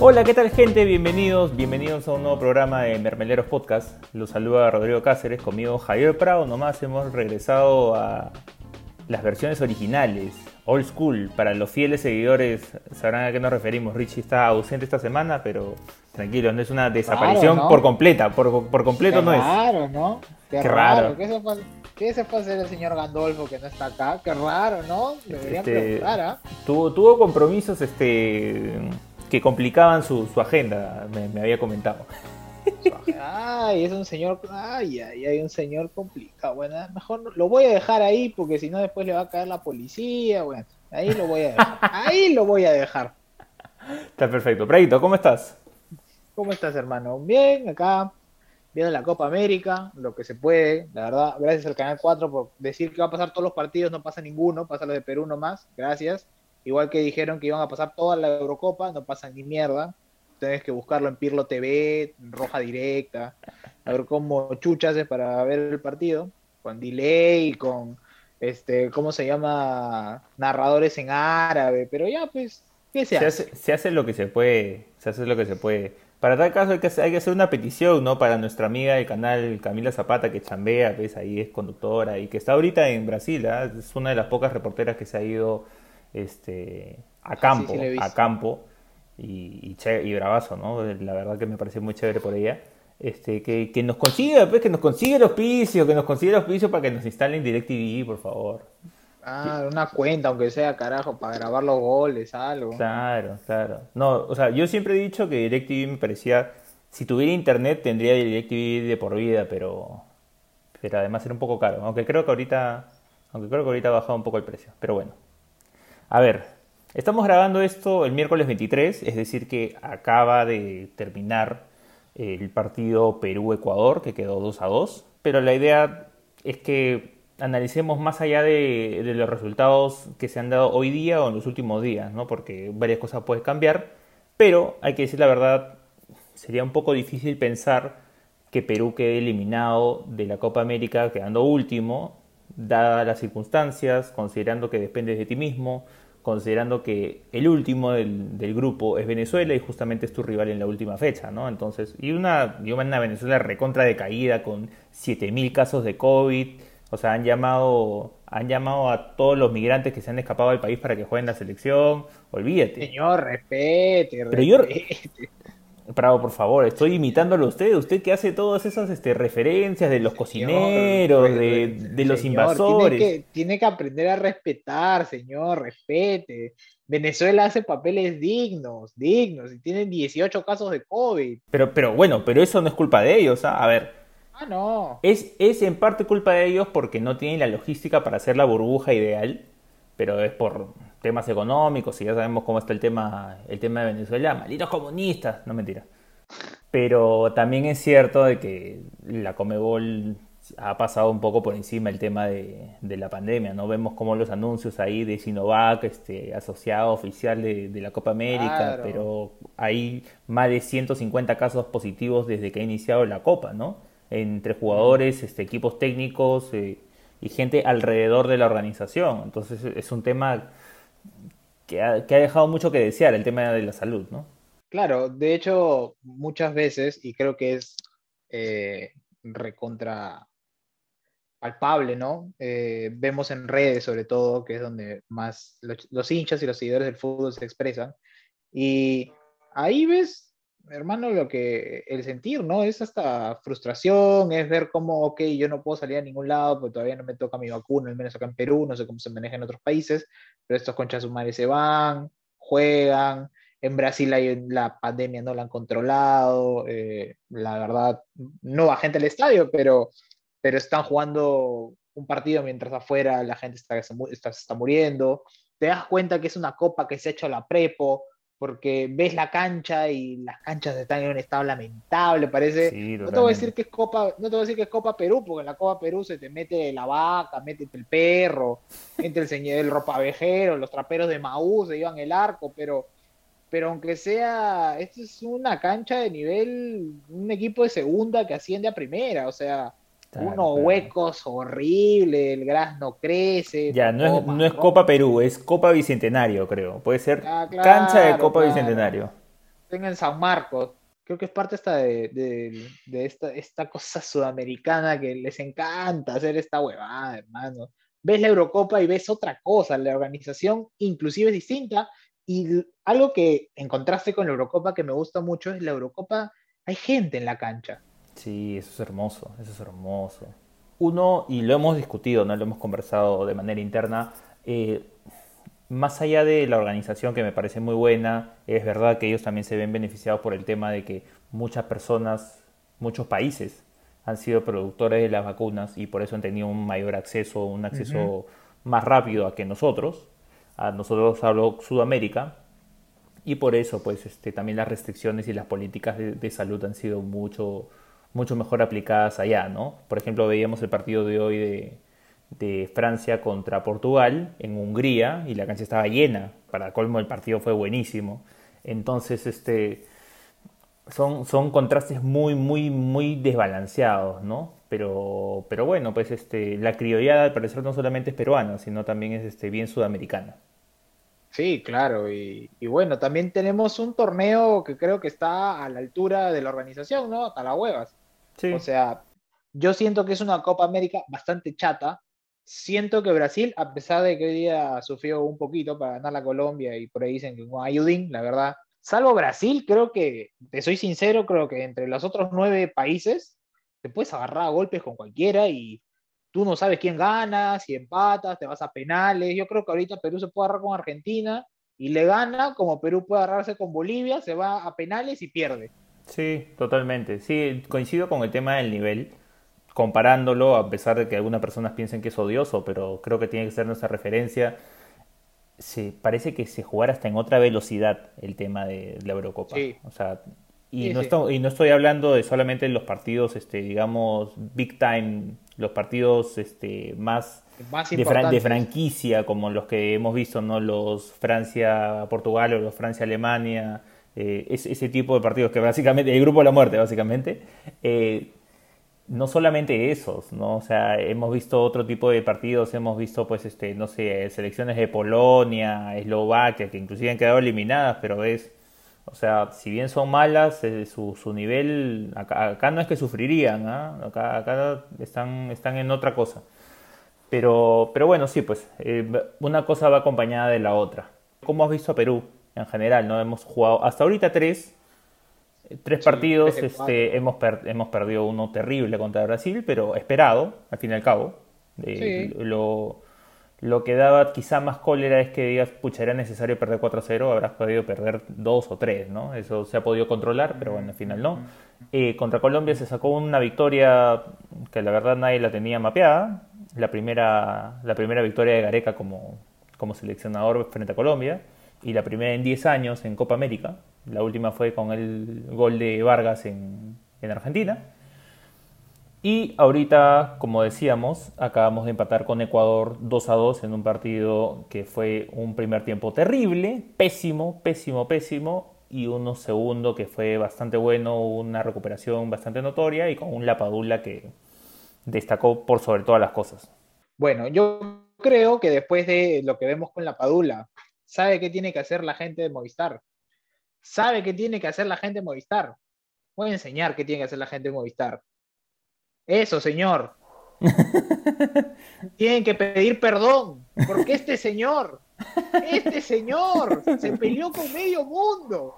Hola, ¿qué tal gente? Bienvenidos, bienvenidos a un nuevo programa de Mermeleros Podcast. Los saluda Rodrigo Cáceres, conmigo Javier Prado. Nomás hemos regresado a las versiones originales, old school. Para los fieles seguidores sabrán a qué nos referimos. Richie está ausente esta semana, pero tranquilo, no es una desaparición Raro, ¿no? por completa, por, por completo Qué no es. raro, ¿no? Qué, Qué raro. raro. ¿Qué se, puede, ¿Qué se puede hacer el señor Gandolfo que no está acá? Qué raro, ¿no? Deberían Este, preguntar, ¿ah? Tuvo, tuvo compromisos este, que complicaban su, su agenda, me, me había comentado. Ay, es un señor. Ay, ay, ay, un señor complicado. Bueno, mejor lo voy a dejar ahí porque si no, después le va a caer la policía. Bueno, ahí lo voy a dejar. Ahí lo voy a dejar. Está perfecto. Praito, ¿cómo estás? ¿Cómo estás, hermano? Bien, acá, viendo la Copa América, lo que se puede, la verdad, gracias al Canal 4 por decir que va a pasar todos los partidos, no pasa ninguno, pasa los de Perú nomás, gracias. Igual que dijeron que iban a pasar toda la Eurocopa, no pasa ni mierda. Tienes que buscarlo en Pirlo TV, en Roja Directa, a ver cómo chuchas es para ver el partido, con delay, con, este, ¿cómo se llama? Narradores en árabe, pero ya, pues, ¿qué se Se hace? hace, se hace lo que se puede, se hace lo que se puede. Para tal caso hay que, hacer- hay que hacer una petición, ¿no? Para nuestra amiga del canal Camila Zapata, que chambea, pues ahí es conductora y que está ahorita en Brasil, ¿ah? Es una de las pocas reporteras que se ha ido este, a campo, sí a campo y, y, che- y bravazo, ¿no? La verdad que me parece muy chévere por ella. Este, que, que nos consiga, pues, que nos consiga el auspicio, que nos consiga el auspicio para que nos instalen DirecTV, por favor. Ah, una cuenta, aunque sea, carajo, para grabar los goles, algo. Claro, claro. No, o sea, yo siempre he dicho que DirecTV me parecía, si tuviera internet tendría DirecTV de por vida, pero, pero además era un poco caro. Aunque creo que ahorita, aunque creo que ahorita ha bajado un poco el precio. Pero bueno. A ver, estamos grabando esto el miércoles 23, es decir que acaba de terminar el partido Perú-Ecuador, que quedó 2 a 2. Pero la idea es que analicemos más allá de, los resultados que se han dado hoy día o en los últimos días, ¿no? Porque varias cosas pueden cambiar, pero hay que decir la verdad, sería un poco difícil pensar que Perú quede eliminado de la Copa América quedando último, dadas las circunstancias, considerando que dependes de ti mismo, considerando que el último del, del grupo es Venezuela y justamente es tu rival en la última fecha, ¿no? Entonces, y una, y una Venezuela recontra decaída con 7.000 casos de COVID, o sea, han llamado, han llamado a todos los migrantes que se han escapado del país para que jueguen la selección, olvídate. Señor, respete, Pero yo- respete. Bravo, por favor, estoy imitándolo a usted, usted que hace todas esas este, referencias de los cocineros, Señor, de, re- de los señor, invasores. Tiene que, tiene que aprender a respetar, señor, respete. Venezuela hace papeles dignos, dignos, y tienen 18 casos de COVID. Pero, pero bueno, pero eso no es culpa de ellos, ¿ah? A ver, Ah, no. es, es en parte culpa de ellos porque no tienen la logística para hacer la burbuja ideal, pero es por temas económicos y ya sabemos cómo está el tema, el tema de Venezuela, malditos comunistas, no mentira. Pero también es cierto de que la Comebol ha pasado un poco por encima el tema de, de la pandemia, ¿no? Vemos como los anuncios ahí de Sinovac, este, asociado oficial de, de la Copa América, Claro. pero hay más de 150 casos positivos desde que ha iniciado la Copa, ¿no? Entre jugadores, este, equipos técnicos eh, y gente alrededor de la organización. Entonces es un tema que ha, dejado mucho que desear, el tema de la salud, ¿no? Claro, de hecho, muchas veces, y creo que es eh, recontra palpable, ¿no? Eh, vemos en redes, sobre todo, que es donde más los, los hinchas y los seguidores del fútbol se expresan. Y ahí ves, hermano, lo que el sentir, ¿no? Es hasta frustración, es ver cómo, ok, yo no puedo salir a ningún lado, porque todavía no me toca mi vacuna, al menos acá en Perú, no sé cómo se maneja en otros países, pero estos conchas sumares se van, juegan. En Brasil hay, la pandemia no la han controlado, eh, la verdad, no va gente al estadio, pero, pero están jugando un partido mientras afuera la gente está, está, está muriendo. Te das cuenta que es una copa que se ha hecho la prepo, porque ves la cancha y las canchas están en un estado lamentable, parece. Sí, no te voy a decir que es Copa, no te voy a decir que es Copa Perú, porque en la Copa Perú se te mete la vaca, mete el perro, entra el señor el ropavejero, los traperos de Maú se llevan el arco, pero pero aunque sea, esto es una cancha de nivel, un equipo de segunda que asciende a primera, o sea, Claro, unos claro. huecos horribles, el gras no crece, Ya, no es, no es Copa Perú, es Copa Bicentenario, creo. Puede ser Ah, claro, cancha de Copa. Bicentenario. en San Marcos. Creo que es parte esta de, esta, esta cosa sudamericana que les encanta hacer esta huevada, hermano. Ves la Eurocopa y ves otra cosa, la organización inclusive es distinta. Y algo que en contraste con la Eurocopa que me gusta mucho es la Eurocopa, hay gente en la cancha. Sí, eso es hermoso, eso es hermoso. Uno, y lo hemos discutido, ¿no? lo hemos conversado de manera interna, eh, más allá de la organización que me parece muy buena, es verdad que ellos también se ven beneficiados por el tema de que muchas personas, muchos países han sido productores de las vacunas y por eso han tenido un mayor acceso, un acceso más rápido a que nosotros. A nosotros hablo Sudamérica y por eso pues este, también las restricciones y las políticas de, salud han sido mucho, mucho mejor aplicadas allá, ¿no? Por ejemplo, veíamos el partido de hoy de, Francia contra Portugal en Hungría y la cancha estaba llena. Para colmo el partido fue buenísimo. Entonces, este, son, son contrastes muy, muy, muy desbalanceados, ¿no? Pero, pero bueno, pues este, la criollada al parecer no solamente es peruana, sino también es este, bien sudamericana. Sí, claro, y, bueno, también tenemos un torneo que creo que está a la altura de la organización, ¿no? Hasta las huevas. O sea, yo siento que es una Copa América bastante chata, siento que Brasil, a pesar de que hoy día sufrió un poquito para ganar la Colombia y por ahí dicen que con ayudín, la verdad, salvo Brasil, creo que, te soy sincero, creo que entre los otros nueve países te puedes agarrar a golpes con cualquiera y tú no sabes quién gana, si empatas, te vas a penales. Yo creo que ahorita Perú se puede agarrar con Argentina y le gana, como Perú puede agarrarse con Bolivia, se va a penales y pierde. Sí, totalmente. Sí, coincido con el tema del nivel comparándolo, a pesar de que algunas personas piensen que es odioso, pero creo que tiene que ser nuestra referencia. Se, parece que se jugara hasta en otra velocidad el tema de, la Eurocopa. O sea, y, no Estoy, y no estoy hablando de solamente los partidos, este, digamos, big time, los partidos este, más, de, franquicia, como los que hemos visto, ¿no? Los Francia-Portugal o los Francia-Alemania, eh, ese tipo de partidos que básicamente, el grupo de la muerte, básicamente. Eh, no solamente esos, ¿no? O sea, hemos visto otro tipo de partidos, hemos visto, pues, este, no sé, selecciones de Polonia, Eslovaquia, que inclusive han quedado eliminadas, pero es, o sea, si bien son malas, eh, su, nivel, acá, no es que sufrirían, ¿ah? acá, acá están, están en otra cosa. Pero, pero bueno, sí, pues, una cosa va acompañada de la otra. ¿Cómo has visto a Perú en general? ¿no? Hemos jugado hasta ahorita tres, Tres partidos, este, hemos, hemos perdido uno terrible contra Brasil, pero esperado, al fin y al cabo. lo, lo, que daba quizá más cólera es que digas, pucha, era necesario perder 4-0, habrás podido perder 2 o 3, ¿no? Eso se ha podido controlar, pero bueno, al final no. Eh, contra Colombia se sacó una victoria que la verdad nadie la tenía mapeada. La primera, la primera victoria de Gareca como, como seleccionador frente a Colombia y la primera en 10 años en Copa América. La última fue con el gol de Vargas en, Argentina. Y ahorita, como decíamos, acabamos de empatar con Ecuador 2 a 2 en un partido que fue un primer tiempo terrible, pésimo, pésimo, pésimo, y uno segundo que fue bastante bueno, una recuperación bastante notoria y con un Lapadula que destacó por sobre todas las cosas. Bueno, yo creo que después de lo que vemos con Lapadula, sabe qué tiene que hacer la gente de Movistar sabe qué tiene que hacer la gente de Movistar. Voy a enseñar qué tiene que hacer la gente de Movistar. Eso, señor. Tienen que pedir perdón, porque este señor, este señor se peleó con medio mundo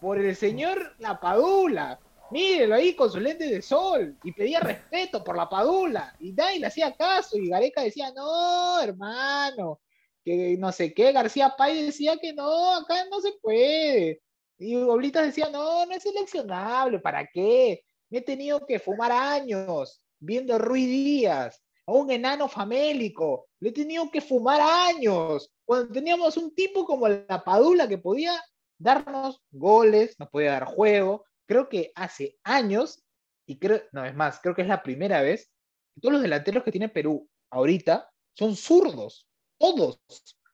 por el señor La Padula. Mírelo ahí con su lente de sol y pedía respeto por La Padula y nadie le hacía caso y Gareca decía, no, hermano, que no sé qué, García Pay decía que no, acá no se puede. Y Oblitas decía, no, no es seleccionable, ¿para qué? Me he tenido que fumar años viendo Rui Díaz, a un enano famélico, le he tenido que fumar años, cuando teníamos un tipo como la Padula que podía darnos goles, nos podía dar juego, creo que hace años, y creo, no es más, creo que es la primera vez, que todos los delanteros que tiene Perú ahorita son zurdos, todos.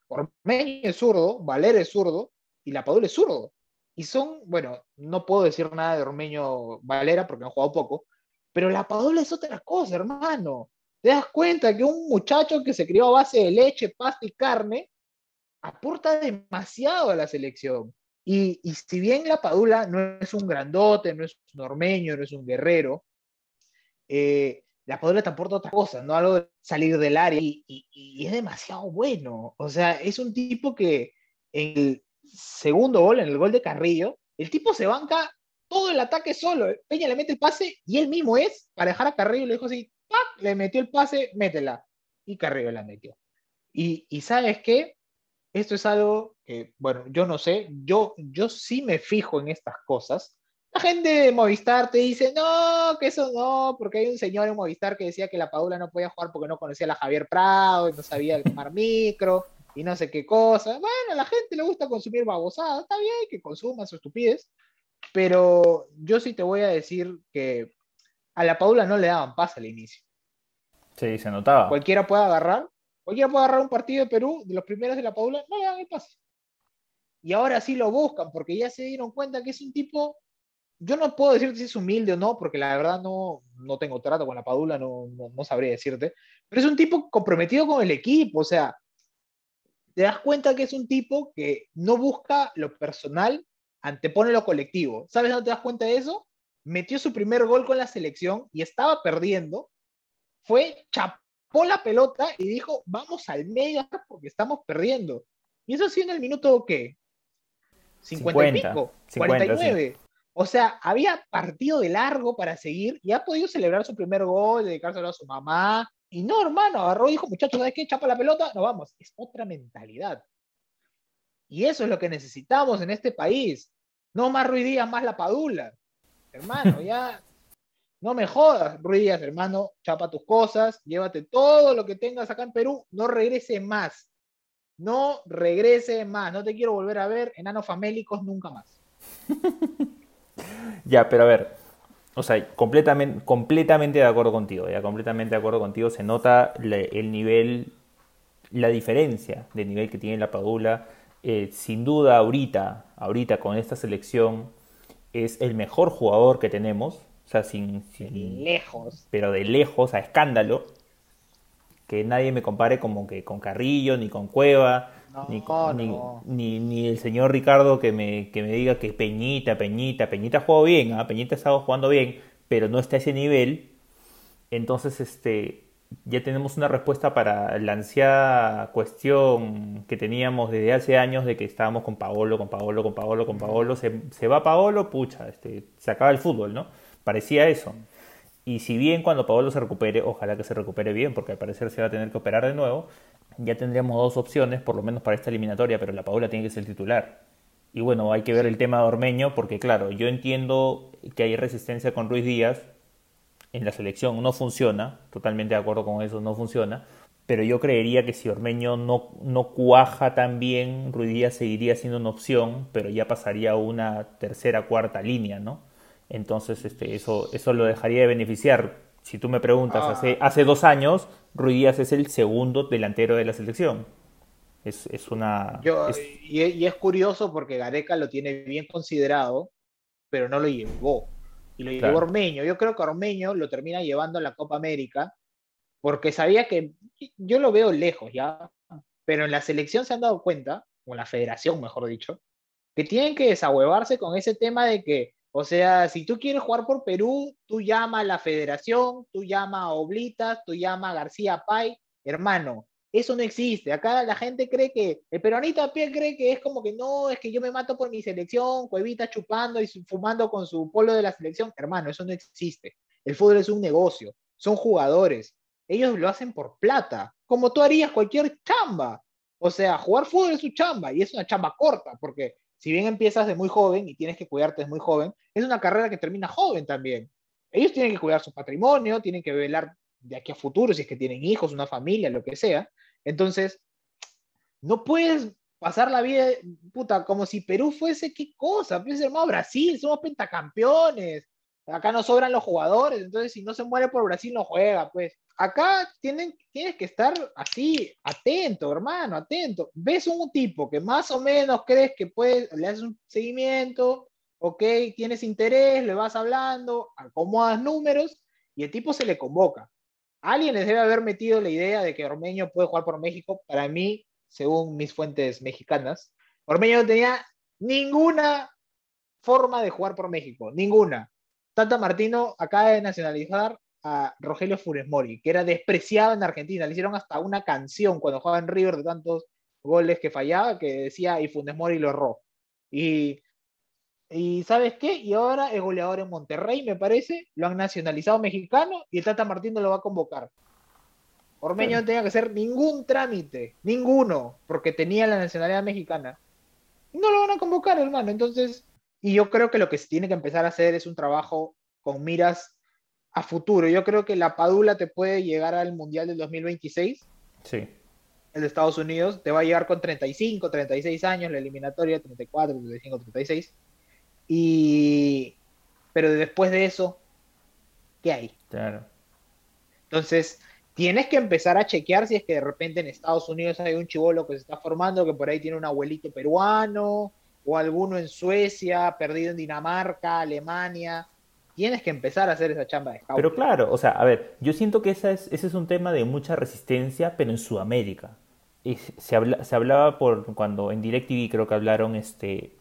Ormeño es zurdo, Valer es zurdo, y la Padula es zurdo. Y son, bueno, no puedo decir nada de Ormeño Valera porque han jugado poco, pero la Padula es otra cosa, hermano. Te das cuenta que un muchacho que se crió a base de leche, pasta y carne aporta demasiado a la selección. Y, y, si bien la Padula no es un grandote, no es un ormeño, no es un guerrero, eh, la Padula te aporta otra cosa, ¿no? Algo de salir del área y, es demasiado bueno. O sea, es un tipo que en el segundo gol, en el gol de Carrillo, el tipo se banca todo el ataque solo. Peña le mete el pase y él mismo es para dejar a Carrillo, le dijo así, ¡pac! le metió el pase, métela. Y Carrillo la metió. Y, y sabes qué? esto es algo que, bueno, yo no sé, yo, yo sí me fijo en estas cosas. La gente de Movistar te dice, no, que eso no, porque hay un señor en Movistar que decía que la Paula no podía jugar porque no conocía a la Javier Prado y no sabía tomar micro y no sé qué cosa. Bueno, a la gente le gusta consumir babosada, está bien que consuma su estupidez, pero yo sí te voy a decir que a la Paula no le daban paz al inicio. Sí, se notaba. Cualquiera puede agarrar Cualquiera puede agarrar un partido de Perú, de los primeros de la Paula, no le dan el pase. Y ahora sí lo buscan, porque ya se dieron cuenta que es un tipo. Yo no puedo decirte si es humilde o no, porque la verdad no, no tengo trato con la Padula, no, no, no sabría decirte. Pero es un tipo comprometido con el equipo, o sea, te das cuenta que es un tipo que no busca lo personal, antepone lo colectivo. ¿Sabes dónde te das cuenta de eso? Metió su primer gol con la selección y estaba perdiendo. Fue chap la pelota y dijo, vamos al medio porque estamos perdiendo. Y eso sí en el minuto, ¿qué? 50, y pico, 49. O sea, había partido de largo para seguir y ha podido celebrar su primer gol, dedicárselo a su mamá. Y no, hermano, agarró y dijo, muchachos, ¿sabes qué? Chapa la pelota, no vamos. Es otra mentalidad. Y eso es lo que necesitamos en este país. No más ruidías, más la padula. Hermano, ya no me jodas, Ruiz hermano, chapa tus cosas, llévate todo lo que tengas acá en Perú, no regrese más. No regrese más, no te quiero volver a ver enanos famélicos nunca más. ya, pero a ver, o sea, completamente, completamente de acuerdo contigo, ya completamente de acuerdo contigo, se nota el nivel, la diferencia de nivel que tiene la Padula. Eh, sin duda, ahorita, ahorita con esta selección, es el mejor jugador que tenemos, o sea, sin, lejos. Pero de lejos, a escándalo. Que nadie me compare como que con Carrillo, ni con Cueva, ni, ni, el señor Ricardo que me, que me diga que Peñita, Peñita, Peñita jugó bien, ¿ah? Peñita estaba jugando bien, pero no está a ese nivel. Entonces, este, ya tenemos una respuesta para la ansiada cuestión que teníamos desde hace años de que estábamos con Paolo, con Paolo, con Paolo, con Paolo. Se, se va Paolo, pucha, este, se acaba el fútbol, ¿no? Parecía eso. Y si bien cuando Paolo se recupere, ojalá que se recupere bien, porque al parecer se va a tener que operar de nuevo, ya tendríamos dos opciones, por lo menos para esta eliminatoria, pero la Paola tiene que ser titular. Y bueno, hay que ver el tema de Ormeño, porque claro, yo entiendo que hay resistencia con Ruiz Díaz en la selección, no funciona, totalmente de acuerdo con eso, no funciona, pero yo creería que si Ormeño no, no cuaja tan bien, Ruiz Díaz seguiría siendo una opción, pero ya pasaría a una tercera, cuarta línea, ¿no? Entonces, este, eso, eso lo dejaría de beneficiar. Si tú me preguntas, ah. hace, hace dos años, Ruiz es el segundo delantero de la selección. Es, es una. Y, es curioso porque Gareca lo tiene bien considerado, pero no lo llevó. Y lo llevó Ormeño. Yo creo que Ormeño lo termina llevando a la Copa América porque sabía que. Yo lo veo lejos ya, pero en la selección se han dado cuenta, o en la federación, mejor dicho, que tienen que desahuevarse con ese tema de que o sea, si tú quieres jugar por Perú, tú llama a la federación, tú llama a Oblitas, tú llama a García Pay, hermano, eso no existe. Acá la gente cree que, el peronista a pie cree que es como que no, es que yo me mato por mi selección, Cuevita chupando y fumando con su polo de la selección. Hermano, eso no existe. El fútbol es un negocio, son jugadores. Ellos lo hacen por plata, como tú harías cualquier chamba. O sea, jugar fútbol es su chamba y es una chamba corta, porque si bien empiezas de muy joven y tienes que cuidarte de muy joven, es una carrera que termina joven también. Ellos tienen que cuidar su patrimonio, tienen que velar de aquí a futuro, si es que tienen hijos, una familia, lo que sea. Entonces, no puedes pasar la vida, como si Perú fuese qué cosa, pues hermano, Brasil, somos pentacampeones, acá no sobran los jugadores, entonces si no se muere por Brasil no juega, pues acá tienen, tienes que estar así, atento, hermano, atento. Ves un tipo que más o menos crees que puede, le haces un seguimiento, ok, tienes interés, le vas hablando, acomodas números y el tipo se le convoca. Alguien les debe haber metido la idea de que Ormeño puede jugar por México. Para mí, según mis fuentes mexicanas, Ormeño no tenía ninguna forma de jugar por México, ninguna. Tata Martino acaba de nacionalizar a Rogelio Funes Mori, que era despreciado en Argentina. Le hicieron hasta una canción cuando jugaba en River de tantos goles que fallaba, que decía y Funes Mori lo erró. Y, y ¿sabes qué? Y ahora es goleador en Monterrey, me parece. Lo han nacionalizado mexicano y el Tata Martino lo va a convocar. Ormeño no tenía que hacer ningún trámite, ninguno, porque tenía la nacionalidad mexicana. No lo van a convocar, hermano. Entonces, y yo creo que lo que se tiene que empezar a hacer es un trabajo con miras a futuro. Yo creo que la Padula te puede llegar al Mundial del 2026. Sí. El de Estados Unidos te va a llegar con 35, 36 años, la eliminatoria 34, 35, 36. Y pero después de eso, ¿qué hay? Claro. Entonces, tienes que empezar a chequear si es que de repente en Estados Unidos hay un chivolo que se está formando que por ahí tiene un abuelito peruano o alguno en Suecia, perdido en Dinamarca, Alemania tienes que empezar a hacer esa chamba de scout. Pero claro, o sea, a ver, yo siento que esa es, ese es un tema de mucha resistencia, pero en Sudamérica. Y se, habla, se hablaba por cuando en DirecTV creo que hablaron este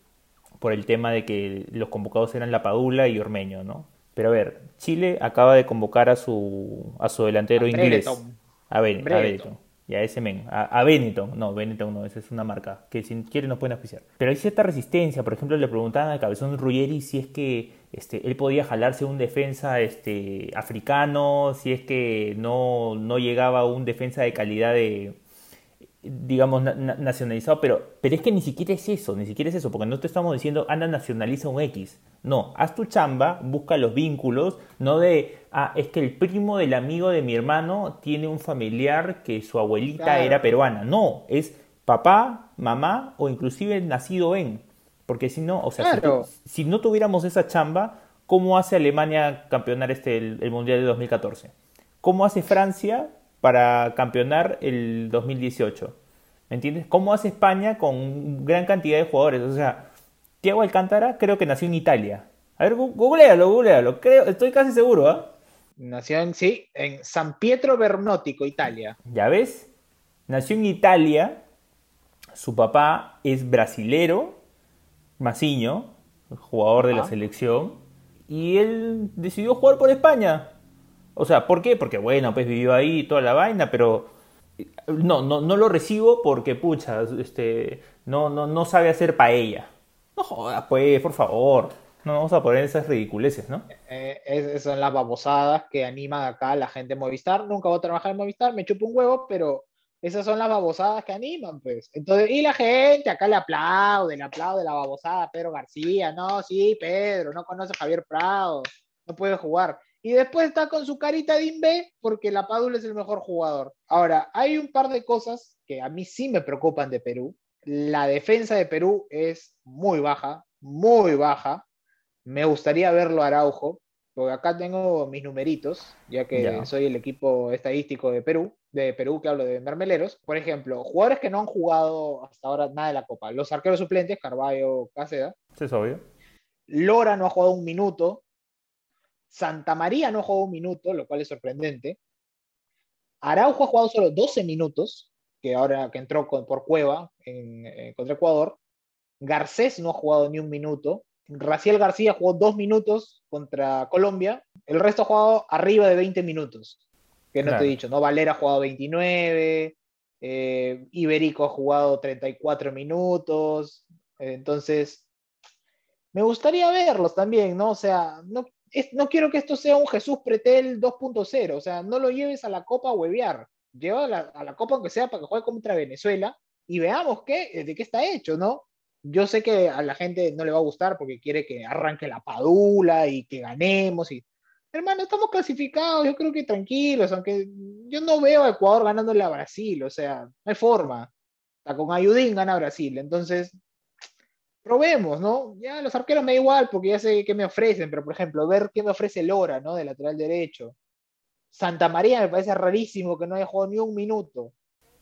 por el tema de que los convocados eran La Padula y Ormeño, ¿no? Pero a ver, Chile acaba de convocar a su a su delantero inglés. A, ben, a Benetton y a ese men, a, Benetton, no, Benetton no, esa es una marca que si quiere nos pueden auspiciar. Pero hay cierta resistencia, por ejemplo, le preguntaban al cabezón Ruggeri si es que este, él podía jalarse un defensa este, africano, si es que no, no llegaba un defensa de calidad de, digamos, nacionalizado, pero, pero es que ni siquiera es eso, ni siquiera es eso, porque no te estamos diciendo, anda, nacionaliza un X. No, haz tu chamba, busca los vínculos, no de, ah, es que el primo del amigo de mi hermano tiene un familiar que su abuelita era peruana. No, es papá, mamá o inclusive nacido en. Porque si no, o sea, si, no tuviéramos esa chamba, ¿cómo hace Alemania campeonar este, el Mundial de 2014? ¿Cómo hace Francia para campeonar el 2018. ¿Me entiendes? ¿Cómo hace España con gran cantidad de jugadores? O sea, Thiago Alcántara creo que nació en Italia. A ver, googlealo, googlealo. Creo, estoy casi seguro, ¿ah? Nació en, sí, en San Pietro Bernótico, Italia. ¿Ya ves? Nació en Italia. Su papá es brasilero, Masiño, jugador de la selección. Y él decidió jugar por España. O sea, ¿por qué? Porque bueno, pues vivió ahí toda la vaina, pero no, no, no lo recibo porque, pucha, este, no, no, no sabe hacer paella. No jodas, pues, por favor. No vamos a poner esas ridiculeces, ¿no? Eh, esas son las babosadas que animan acá la gente de Movistar. Nunca voy a trabajar en Movistar, me chupo un huevo, pero esas son las babosadas que animan, pues. Entonces, y la gente acá le aplaude, le aplaude la babosada a Pedro García. No, sí, Pedro, no conoce a Javier Prado, no puede jugar y después está con su carita de Inve porque la Padula es el mejor jugador. Ahora, hay un par de cosas que a mí sí me preocupan de Perú. La defensa de Perú es muy baja, muy baja. Me gustaría verlo Araujo, porque acá tengo mis numeritos, ya que soy el equipo estadístico de Perú, de Perú que hablo de mermeleros. Por ejemplo, jugadores que no han jugado hasta ahora nada de la Copa. Los arqueros suplentes, Carballo, Cáceda. Sí, es obvio. Lora no ha jugado un minuto, Santa María no jugó un minuto, lo cual es sorprendente. Araujo ha jugado solo 12 minutos, que ahora que entró por Cueva en, contra Ecuador. Garcés no ha jugado ni un minuto. Raciel García jugó dos minutos contra Colombia. El resto ha jugado arriba de 20 minutos. Que no te he dicho, ¿no? Valera ha jugado 29. Eh, Iberico ha jugado 34 minutos. entonces, me gustaría verlos también, ¿no? O sea, no, no quiero que esto sea un Jesús Pretel 2.0, o sea, no lo lleves a la Copa a huevear, lleva a la, Copa aunque sea para que juegue contra Venezuela y veamos qué, de qué está hecho, ¿no? Yo sé que a la gente no le va a gustar porque quiere que arranque la padula y que ganemos y hermano, estamos clasificados, yo creo que tranquilos, aunque yo no veo a Ecuador ganándole a Brasil, o sea, no hay forma. con Ayudín gana Brasil, entonces probemos, ¿no? Ya los arqueros me da igual porque ya sé qué me ofrecen, pero por ejemplo, ver qué me ofrece Lora, ¿no? De lateral derecho. Santa María me parece rarísimo que no haya jugado ni un minuto.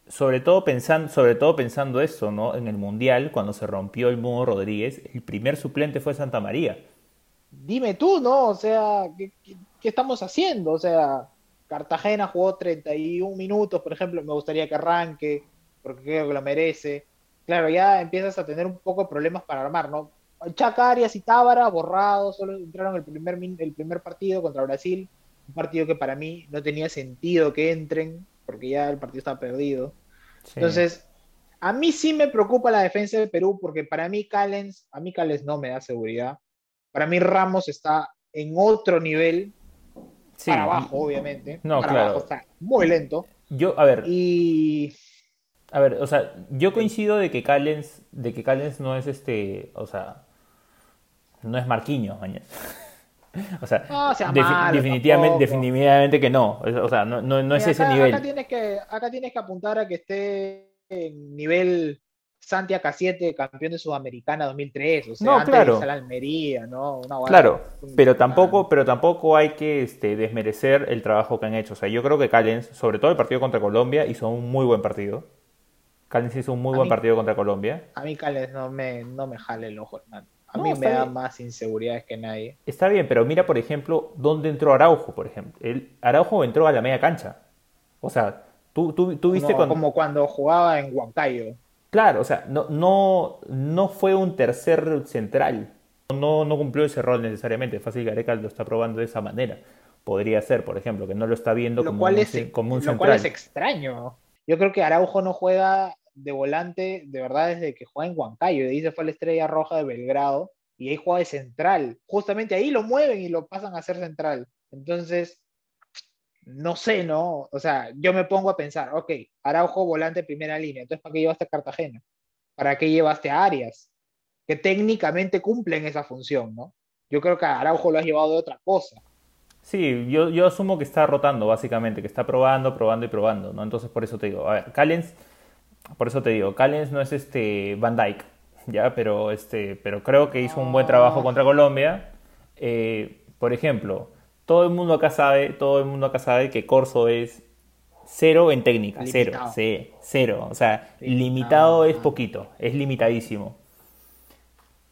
Sobre todo, pensando, sobre todo pensando eso, ¿no? En el Mundial, cuando se rompió el Mudo Rodríguez, el primer suplente fue Santa María. Dime tú, ¿no? O sea, ¿qué, qué estamos haciendo? O sea, Cartagena jugó 31 minutos, por ejemplo, me gustaría que arranque, porque creo que lo merece. Claro, ya empiezas a tener un poco de problemas para armar, ¿no? Chacarias y Tábara borrados, solo entraron el primer, el primer partido contra Brasil, un partido que para mí no tenía sentido que entren, porque ya el partido estaba perdido. Entonces, a mí sí me preocupa la defensa de Perú, porque para mí Callens, a mí Callens no me da seguridad. Para mí Ramos está en otro nivel, para abajo, obviamente. No, para claro. abajo está muy lento. Yo, a ver. Y. A ver, o sea, yo coincido de que Callens, de que Callens no es este, o sea, no es Marquinhos, O sea, definitivamente, definitivamente que no. O sea, no, no, es ese nivel. Acá tienes, que, acá tienes que apuntar a que esté en nivel Santiago 7 campeón de Sudamericana 2003. O sea, no, antes claro. de la Almería, ¿no? claro, pero tampoco, pero tampoco hay que este, desmerecer el trabajo que han hecho. O sea, yo creo que Callens, sobre todo el partido contra Colombia, hizo un muy buen partido. Callens hizo un muy buen partido contra Colombia. A mí Callens no me, no me jale el ojo, hermano. A mí me da más inseguridades que nadie. Está bien, pero mira, por ejemplo, dónde entró Araujo, por ejemplo. El, Araujo entró a la media cancha. O sea, tú, tú, tú viste como, como cuando jugaba en Huancayo. Claro, o sea, no, no, no fue un tercer central. No, no cumplió ese rol necesariamente. Fácil Gareca lo está probando de esa manera. Podría ser, por ejemplo, que no lo está viendo como, un, como un lo cual es extraño. Yo creo que Araujo no juega de volante, de verdad, desde que juega en Huancayo. De ahí se fue a la Estrella Roja de Belgrado y ahí juega de central. Justamente ahí lo mueven y lo pasan a ser central. Entonces, no sé, ¿no? O sea, yo me pongo a pensar, ok, Araujo volante primera línea, entonces ¿para qué llevaste a Cartagena? ¿Para qué llevaste a Arias? Que técnicamente cumplen esa función, ¿no? Yo creo que Araujo lo has llevado de otra cosa. Sí, yo, yo asumo que está rotando, básicamente, que está probando, probando y probando, ¿no? Entonces, por eso te digo, a ver, Callens por eso te digo, Callens no es este Van Dyke, ya, pero este, pero creo que hizo un buen trabajo contra Colombia. Eh, por ejemplo, todo el mundo acá sabe, todo el mundo acá sabe que Corso es cero en técnica, cero, sí, cero. O sea, limitado es poquito, es limitadísimo.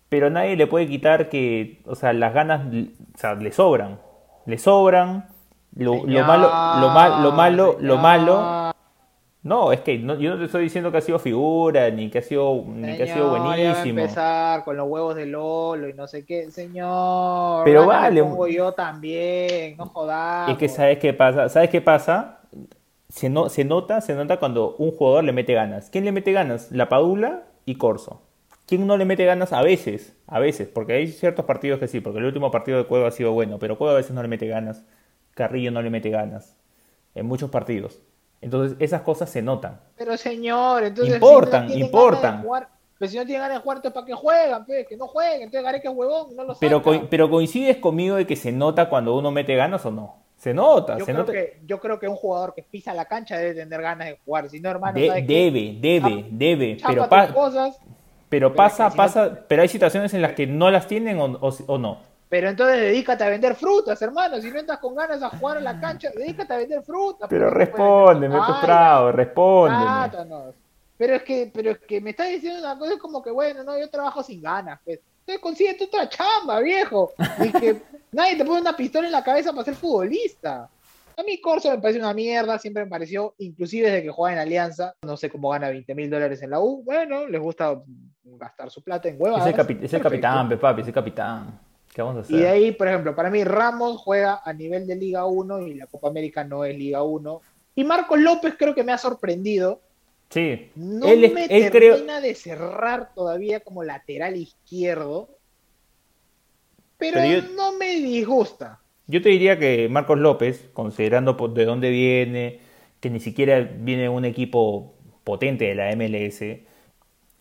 Pero nadie le puede quitar que, o sea, las ganas, o sea, le sobran, le sobran. Lo, lo malo, lo, mal, lo malo, lo malo no, es que yo no te estoy diciendo que ha sido figura, ni que ha sido, ni que ha sido buenísimo. empezar con los huevos de Lolo y no sé qué, señor. Pero vale. Pongo yo también, no jodas. Es que sabes qué pasa, ¿sabes qué pasa? Se, no, se nota, se nota cuando un jugador le mete ganas. ¿Quién le mete ganas? La Padula y Corso. ¿Quién no le mete ganas? A veces, a veces, porque hay ciertos partidos que sí, porque el último partido de Cueva ha sido bueno, pero Cueva a veces no le mete ganas. Carrillo no le mete ganas. En muchos partidos. Entonces esas cosas se notan. Pero señor, entonces... Importan, si no importan. pero si no tienen ganas de jugar, ¿para qué juegan? Pues? Que no jueguen, entonces Gareca es huevón, no lo pero, pero coincides conmigo de que se nota cuando uno mete ganas o no. Se nota, yo se creo nota. Que, yo creo que un jugador que pisa la cancha debe tener ganas de jugar. Si no, hermano, debe, debe, debe. Pero, pero pasa, pasa, pero hay situaciones en las que no las tienen o no. Pero entonces dedícate a vender frutas, hermano. Si no estás con ganas a jugar en la cancha, dedícate a vender frutas. Pero respóndeme, tu prado, respóndeme. Pero es que, pero es que me estás diciendo una cosa como que, bueno, no, yo trabajo sin ganas, pues. Entonces consíguete otra chamba, viejo. Y que nadie te pone una pistola en la cabeza para ser futbolista. A mí Corso me parece una mierda, siempre me pareció, inclusive desde que juega en Alianza, no sé cómo gana 20 mil dólares en la U, bueno, les gusta gastar su plata en huevas. Es el, es el capitán, papi, es el capitán. Y de ahí, por ejemplo, para mí Ramos juega a nivel de Liga 1 y la Copa América no es Liga 1. Y Marcos López creo que me ha sorprendido. Sí. No me termina de cerrar todavía como lateral izquierdo. Pero, no me disgusta. Yo te diría que Marcos López, considerando de dónde viene, que ni siquiera viene un equipo potente de la MLS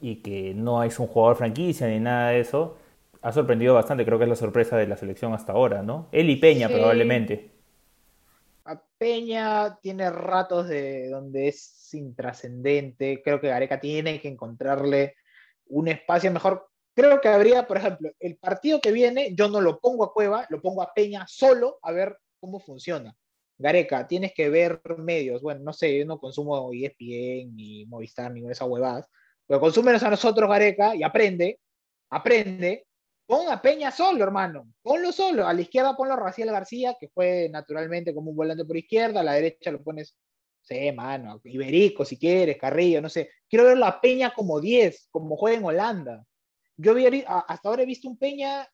y que no es un jugador franquicia ni nada de eso, ha sorprendido bastante, creo que es la sorpresa de la selección hasta ahora, ¿no? Él y Peña probablemente. A Peña tiene ratos de donde es intrascendente, creo que Gareca tiene que encontrarle un espacio mejor. Creo que habría, por ejemplo, el partido que viene, yo no lo pongo a Cueva, lo pongo a Peña solo a ver cómo funciona. Gareca, tienes que ver medios. Bueno, no sé, yo no consumo ESPN ni Movistar ni esas huevadas, pero consúmenos a nosotros, Gareca, y aprende, aprende Pon a Peña solo, hermano. Ponlo solo. A la izquierda ponlo a Raciel García, que fue naturalmente como un volante por izquierda. A la derecha lo pones sé, mano, Iberico si quieres, Carrillo, no sé. Quiero ver la Peña como 10, como juega en Holanda. Yo hasta ahora he visto un Peña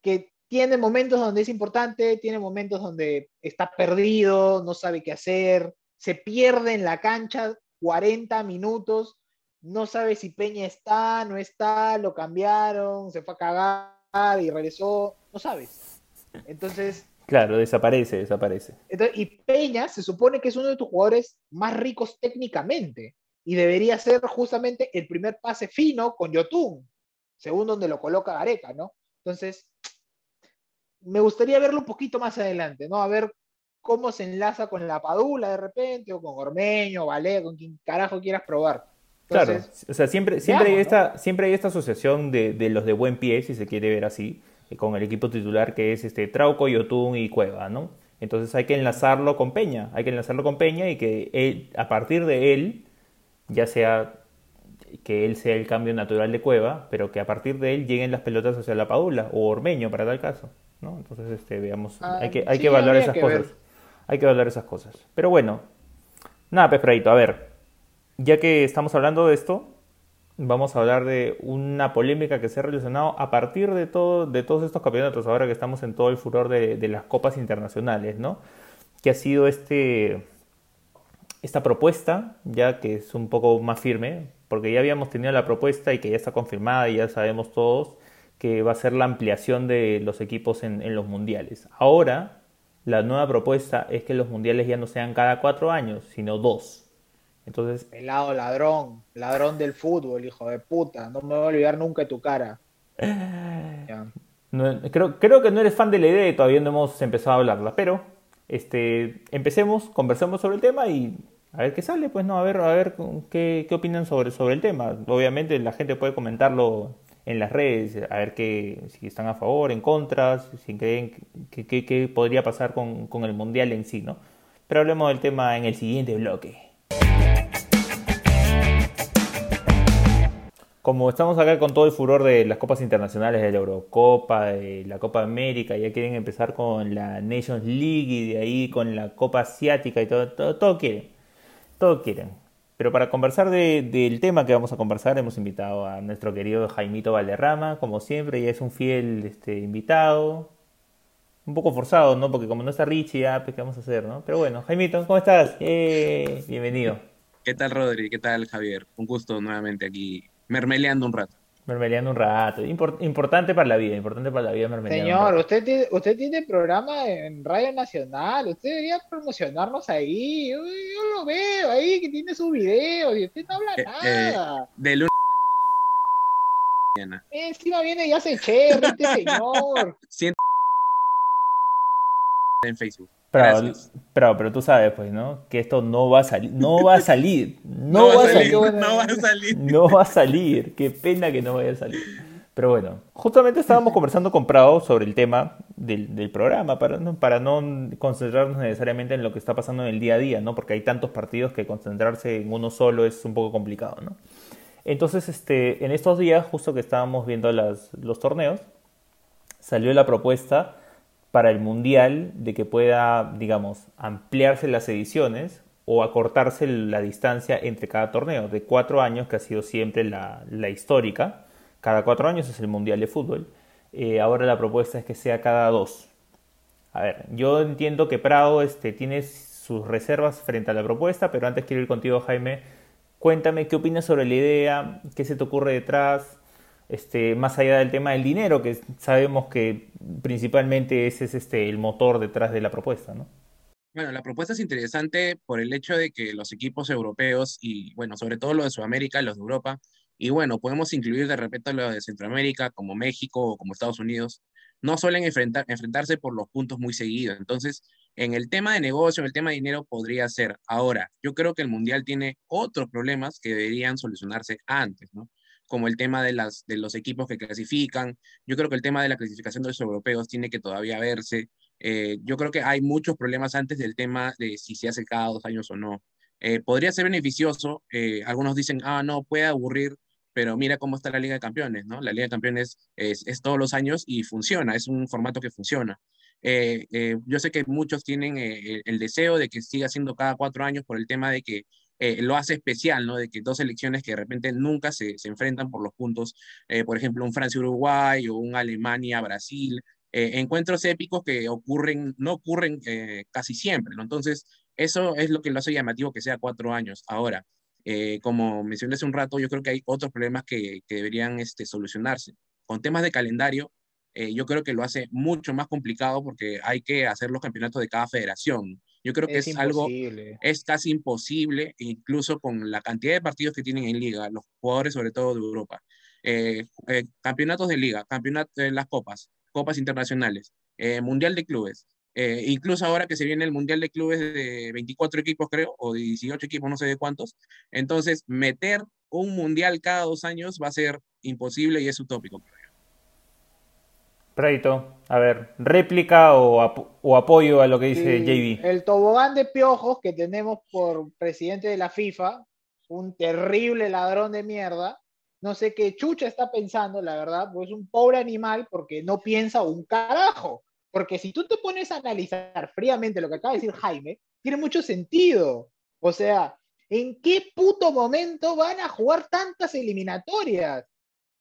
que tiene momentos donde es importante, tiene momentos donde está perdido, no sabe qué hacer, se pierde en la cancha 40 minutos, no sabe si Peña está, no está, lo cambiaron, se fue a cagar y regresó, no sabes. Entonces... Claro, desaparece, desaparece. y Peña se supone que es uno de tus jugadores más ricos técnicamente y debería ser justamente el primer pase fino con Yotun, según donde lo coloca Gareca, ¿no? Entonces, me gustaría verlo un poquito más adelante, ¿no? A ver cómo se enlaza con la Padula de repente, o con Ormeño, Vale, con quien carajo quieras probar. Claro, o sea, siempre, siempre, hay esta, siempre hay esta asociación de, los de buen pie, si se quiere ver así, eh, con el equipo titular que es este Trauco, Yotun y Cueva, ¿no? Entonces hay que enlazarlo con Peña, hay que enlazarlo con Peña y que él, a partir de él, ya sea que él sea el cambio natural de Cueva, pero que a partir de él lleguen las pelotas hacia la Padula o Ormeño para tal caso. Entonces, este, veamos, ah, hay que, hay que evaluar esas cosas. Hay que evaluar esas cosas. Pero bueno, nada, Pefradito, a ver, ya que estamos hablando de esto, vamos a hablar de una polémica que se ha relacionado a partir de, de todos estos campeonatos, ahora que estamos en todo el furor de, de las copas internacionales, ¿no? Que ha sido este, esta propuesta, ya que es un poco más firme, porque ya habíamos tenido la propuesta y que ya está confirmada y ya sabemos todos, que va a ser la ampliación de los equipos en, los mundiales. Ahora, la nueva propuesta es que los mundiales ya no sean cada cuatro años, sino dos. Entonces, Pelado ladrón, ladrón del fútbol, hijo de puta, no me voy a olvidar nunca de tu cara. creo, creo que no eres fan de la idea y todavía no hemos empezado a hablarla, pero este, empecemos, conversemos sobre el tema y a ver qué sale, pues no, a ver, a ver qué, qué opinan sobre, sobre el tema. Obviamente la gente puede comentarlo en las redes, a ver qué, si están a favor, en contra, si creen qué podría pasar con, con, el Mundial en sí, ¿no? Pero hablemos del tema en el siguiente bloque. Como estamos acá con todo el furor de las copas internacionales, de la Eurocopa, de la Copa América, ya quieren empezar con la Nations League y de ahí con la Copa Asiática y todo, todo, quieren, todo quieren. Pero para conversar del tema que vamos a conversar, hemos invitado a nuestro querido Jaimito Valderrama, como siempre, y es un fiel este, invitado. Un poco forzado, ¿no? Porque como no está Richie, ya, pues, ¿qué vamos a hacer, no? Pero bueno, Jaimito, ¿cómo estás? Eh, bienvenido. ¿Qué tal, Rodri? ¿Qué tal, Javier? Un gusto nuevamente aquí, mermeleando un rato. Mermeleando un rato. importante para la vida, importante para la vida mermeleando. Señor, usted tiene, usted tiene programa en Radio Nacional, usted debería promocionarnos ahí. Yo, lo veo ahí, que tiene su video y usted no habla eh, eh, nada. de lunes. Encima viene y hace cherry este señor. Siento en Facebook. Pero, pero, pero, tú sabes, pues, ¿no? Que esto no va a salir. No va a salir. No, va, a salir, No va a salir. No va a salir. Qué pena que no vaya a salir. Pero bueno, justamente estábamos conversando con Prado sobre el tema del, del programa, para no, para no concentrarnos necesariamente en lo que está pasando en el día a día, ¿no? Porque hay tantos partidos que concentrarse en uno solo es un poco complicado, ¿no? Entonces, este, en estos días, justo que estábamos viendo las, los torneos, salió la propuesta para el Mundial de que pueda, digamos, ampliarse las ediciones o acortarse la distancia entre cada torneo, de cuatro años, que ha sido siempre la, histórica. Cada cuatro años es el Mundial de Fútbol. Eh, ahora la propuesta es que sea cada dos. A ver, yo entiendo que Prado este, tiene sus reservas frente a la propuesta, pero antes quiero ir contigo, Jaime. Cuéntame qué opinas sobre la idea, qué se te ocurre detrás, este, más allá del tema del dinero, que sabemos que principalmente ese es este, el motor detrás de la propuesta, ¿no? Bueno, la propuesta es interesante por el hecho de que los equipos europeos y, bueno, sobre todo los de Sudamérica, los de Europa, y bueno, podemos incluir de repente los de Centroamérica, como México o como Estados Unidos, no suelen enfrentar, enfrentarse por los puntos muy seguidos. Entonces, en el tema de negocio, en el tema de dinero, podría ser. Ahora, yo creo que el Mundial tiene otros problemas que deberían solucionarse antes, ¿no? Como el tema de, las, de los equipos que clasifican. Yo creo que el tema de la clasificación de los europeos tiene que todavía verse. Eh, yo creo que hay muchos problemas antes del tema de si se hace cada dos años o no. Eh, podría ser beneficioso. Eh, algunos dicen, ah, no, puede aburrir, pero mira cómo está la Liga de Campeones, ¿no? La Liga de Campeones es, es todos los años y funciona, es un formato que funciona. Eh, eh, yo sé que muchos tienen el deseo de que siga siendo cada cuatro años por el tema de que lo hace especial, ¿no? De que dos selecciones que de repente nunca se, se enfrentan por los puntos, por ejemplo, un Francia-Uruguay o un Alemania-Brasil, encuentros épicos que ocurren, no ocurren casi siempre, ¿no? Entonces, eso es lo que lo hace llamativo que sea cuatro años. Ahora, eh, como mencioné hace un rato, yo creo que hay otros problemas que, que deberían este, solucionarse. Con temas de calendario, eh, yo creo que lo hace mucho más complicado porque hay que hacer los campeonatos de cada federación. Yo creo que es, algo, es casi imposible, incluso con la cantidad de partidos que tienen en liga, los jugadores sobre todo de Europa. Eh, campeonatos de liga, campeonatos de las copas, copas internacionales, mundial de clubes, eh, incluso ahora que se viene el Mundial de Clubes de 24 equipos, creo, o de 18 equipos, no sé de cuántos. Entonces, meter un Mundial cada dos años va a ser imposible y es utópico, creo yo. a ver, réplica o, apoyo a lo que dice JB. El tobogán de piojos que tenemos por presidente de la FIFA, un terrible ladrón de mierda. No sé qué chucha está pensando, la verdad, pues es un pobre animal porque no piensa un carajo. Porque si tú te pones a analizar fríamente lo que acaba de decir Jaime, tiene mucho sentido. O sea, ¿en qué puto momento van a jugar tantas eliminatorias?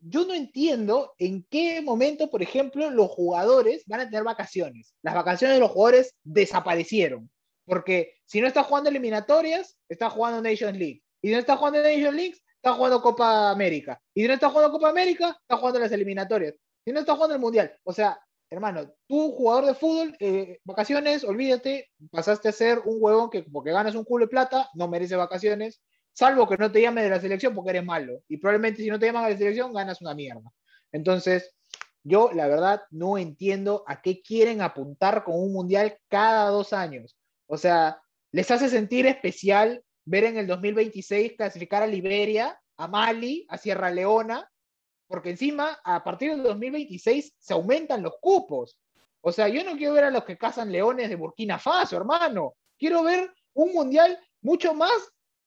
Yo no entiendo en qué momento, por ejemplo, los jugadores van a tener vacaciones. Las vacaciones de los jugadores desaparecieron. Porque si no está jugando eliminatorias, está jugando Nations League. Y si no está jugando Nations League, está jugando Copa América. Y si no está jugando Copa América, está jugando las eliminatorias. Si no está jugando el Mundial. O sea, hermano, tú jugador de fútbol, eh, vacaciones, olvídate, pasaste a ser un huevón que porque ganas un culo de plata, no merece vacaciones, salvo que no te llame de la selección porque eres malo. Y probablemente si no te llaman a la selección, ganas una mierda. Entonces, yo la verdad no entiendo a qué quieren apuntar con un mundial cada dos años. O sea, les hace sentir especial ver en el 2026 clasificar a Liberia, a Mali, a Sierra Leona, porque encima a partir del 2026 se aumentan los cupos. O sea, yo no quiero ver a los que cazan leones de Burkina Faso, hermano. Quiero ver un mundial mucho más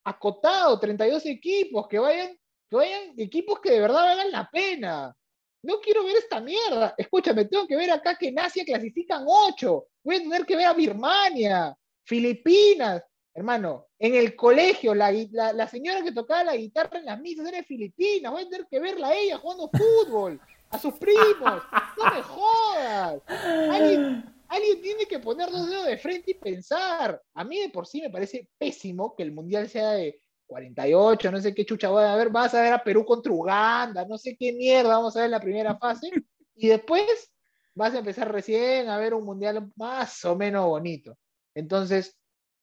acotado, 32 equipos, que vayan, que vayan equipos que de verdad valgan la pena. No quiero ver esta mierda. Escúchame, tengo que ver acá que en Asia clasifican 8. Voy a tener que ver a Birmania, Filipinas. Hermano, en el colegio, la, la, señora que tocaba la guitarra en las misas era de Filipinas. Voy a tener que verla a ella jugando fútbol, a sus primos. No me jodas. Alguien, alguien tiene que poner dos dedos de frente y pensar. A mí de por sí me parece pésimo que el mundial sea de 48, no sé qué chucha voy a ver. Vas a ver a Perú contra Uganda, no sé qué mierda vamos a ver en la primera fase. Y después vas a empezar recién a ver un mundial más o menos bonito. Entonces,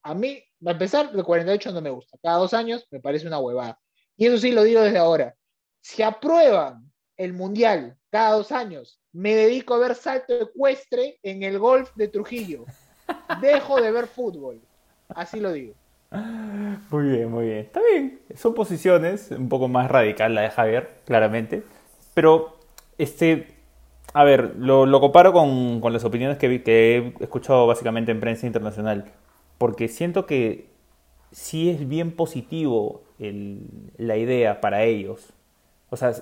a mí, a empezar, el 48 no me gusta. Cada dos años me parece una huevada. Y eso sí lo digo desde ahora. Si aprueban el mundial cada dos años, me dedico a ver salto ecuestre en el golf de Trujillo. Dejo de ver fútbol. Así lo digo. Muy bien, muy bien. Está bien. Son posiciones un poco más radical la de Javier, claramente. Pero, este, a ver, lo, comparo con, las opiniones que, he escuchado básicamente en prensa internacional porque siento que sí es bien positivo la idea para ellos. O sea,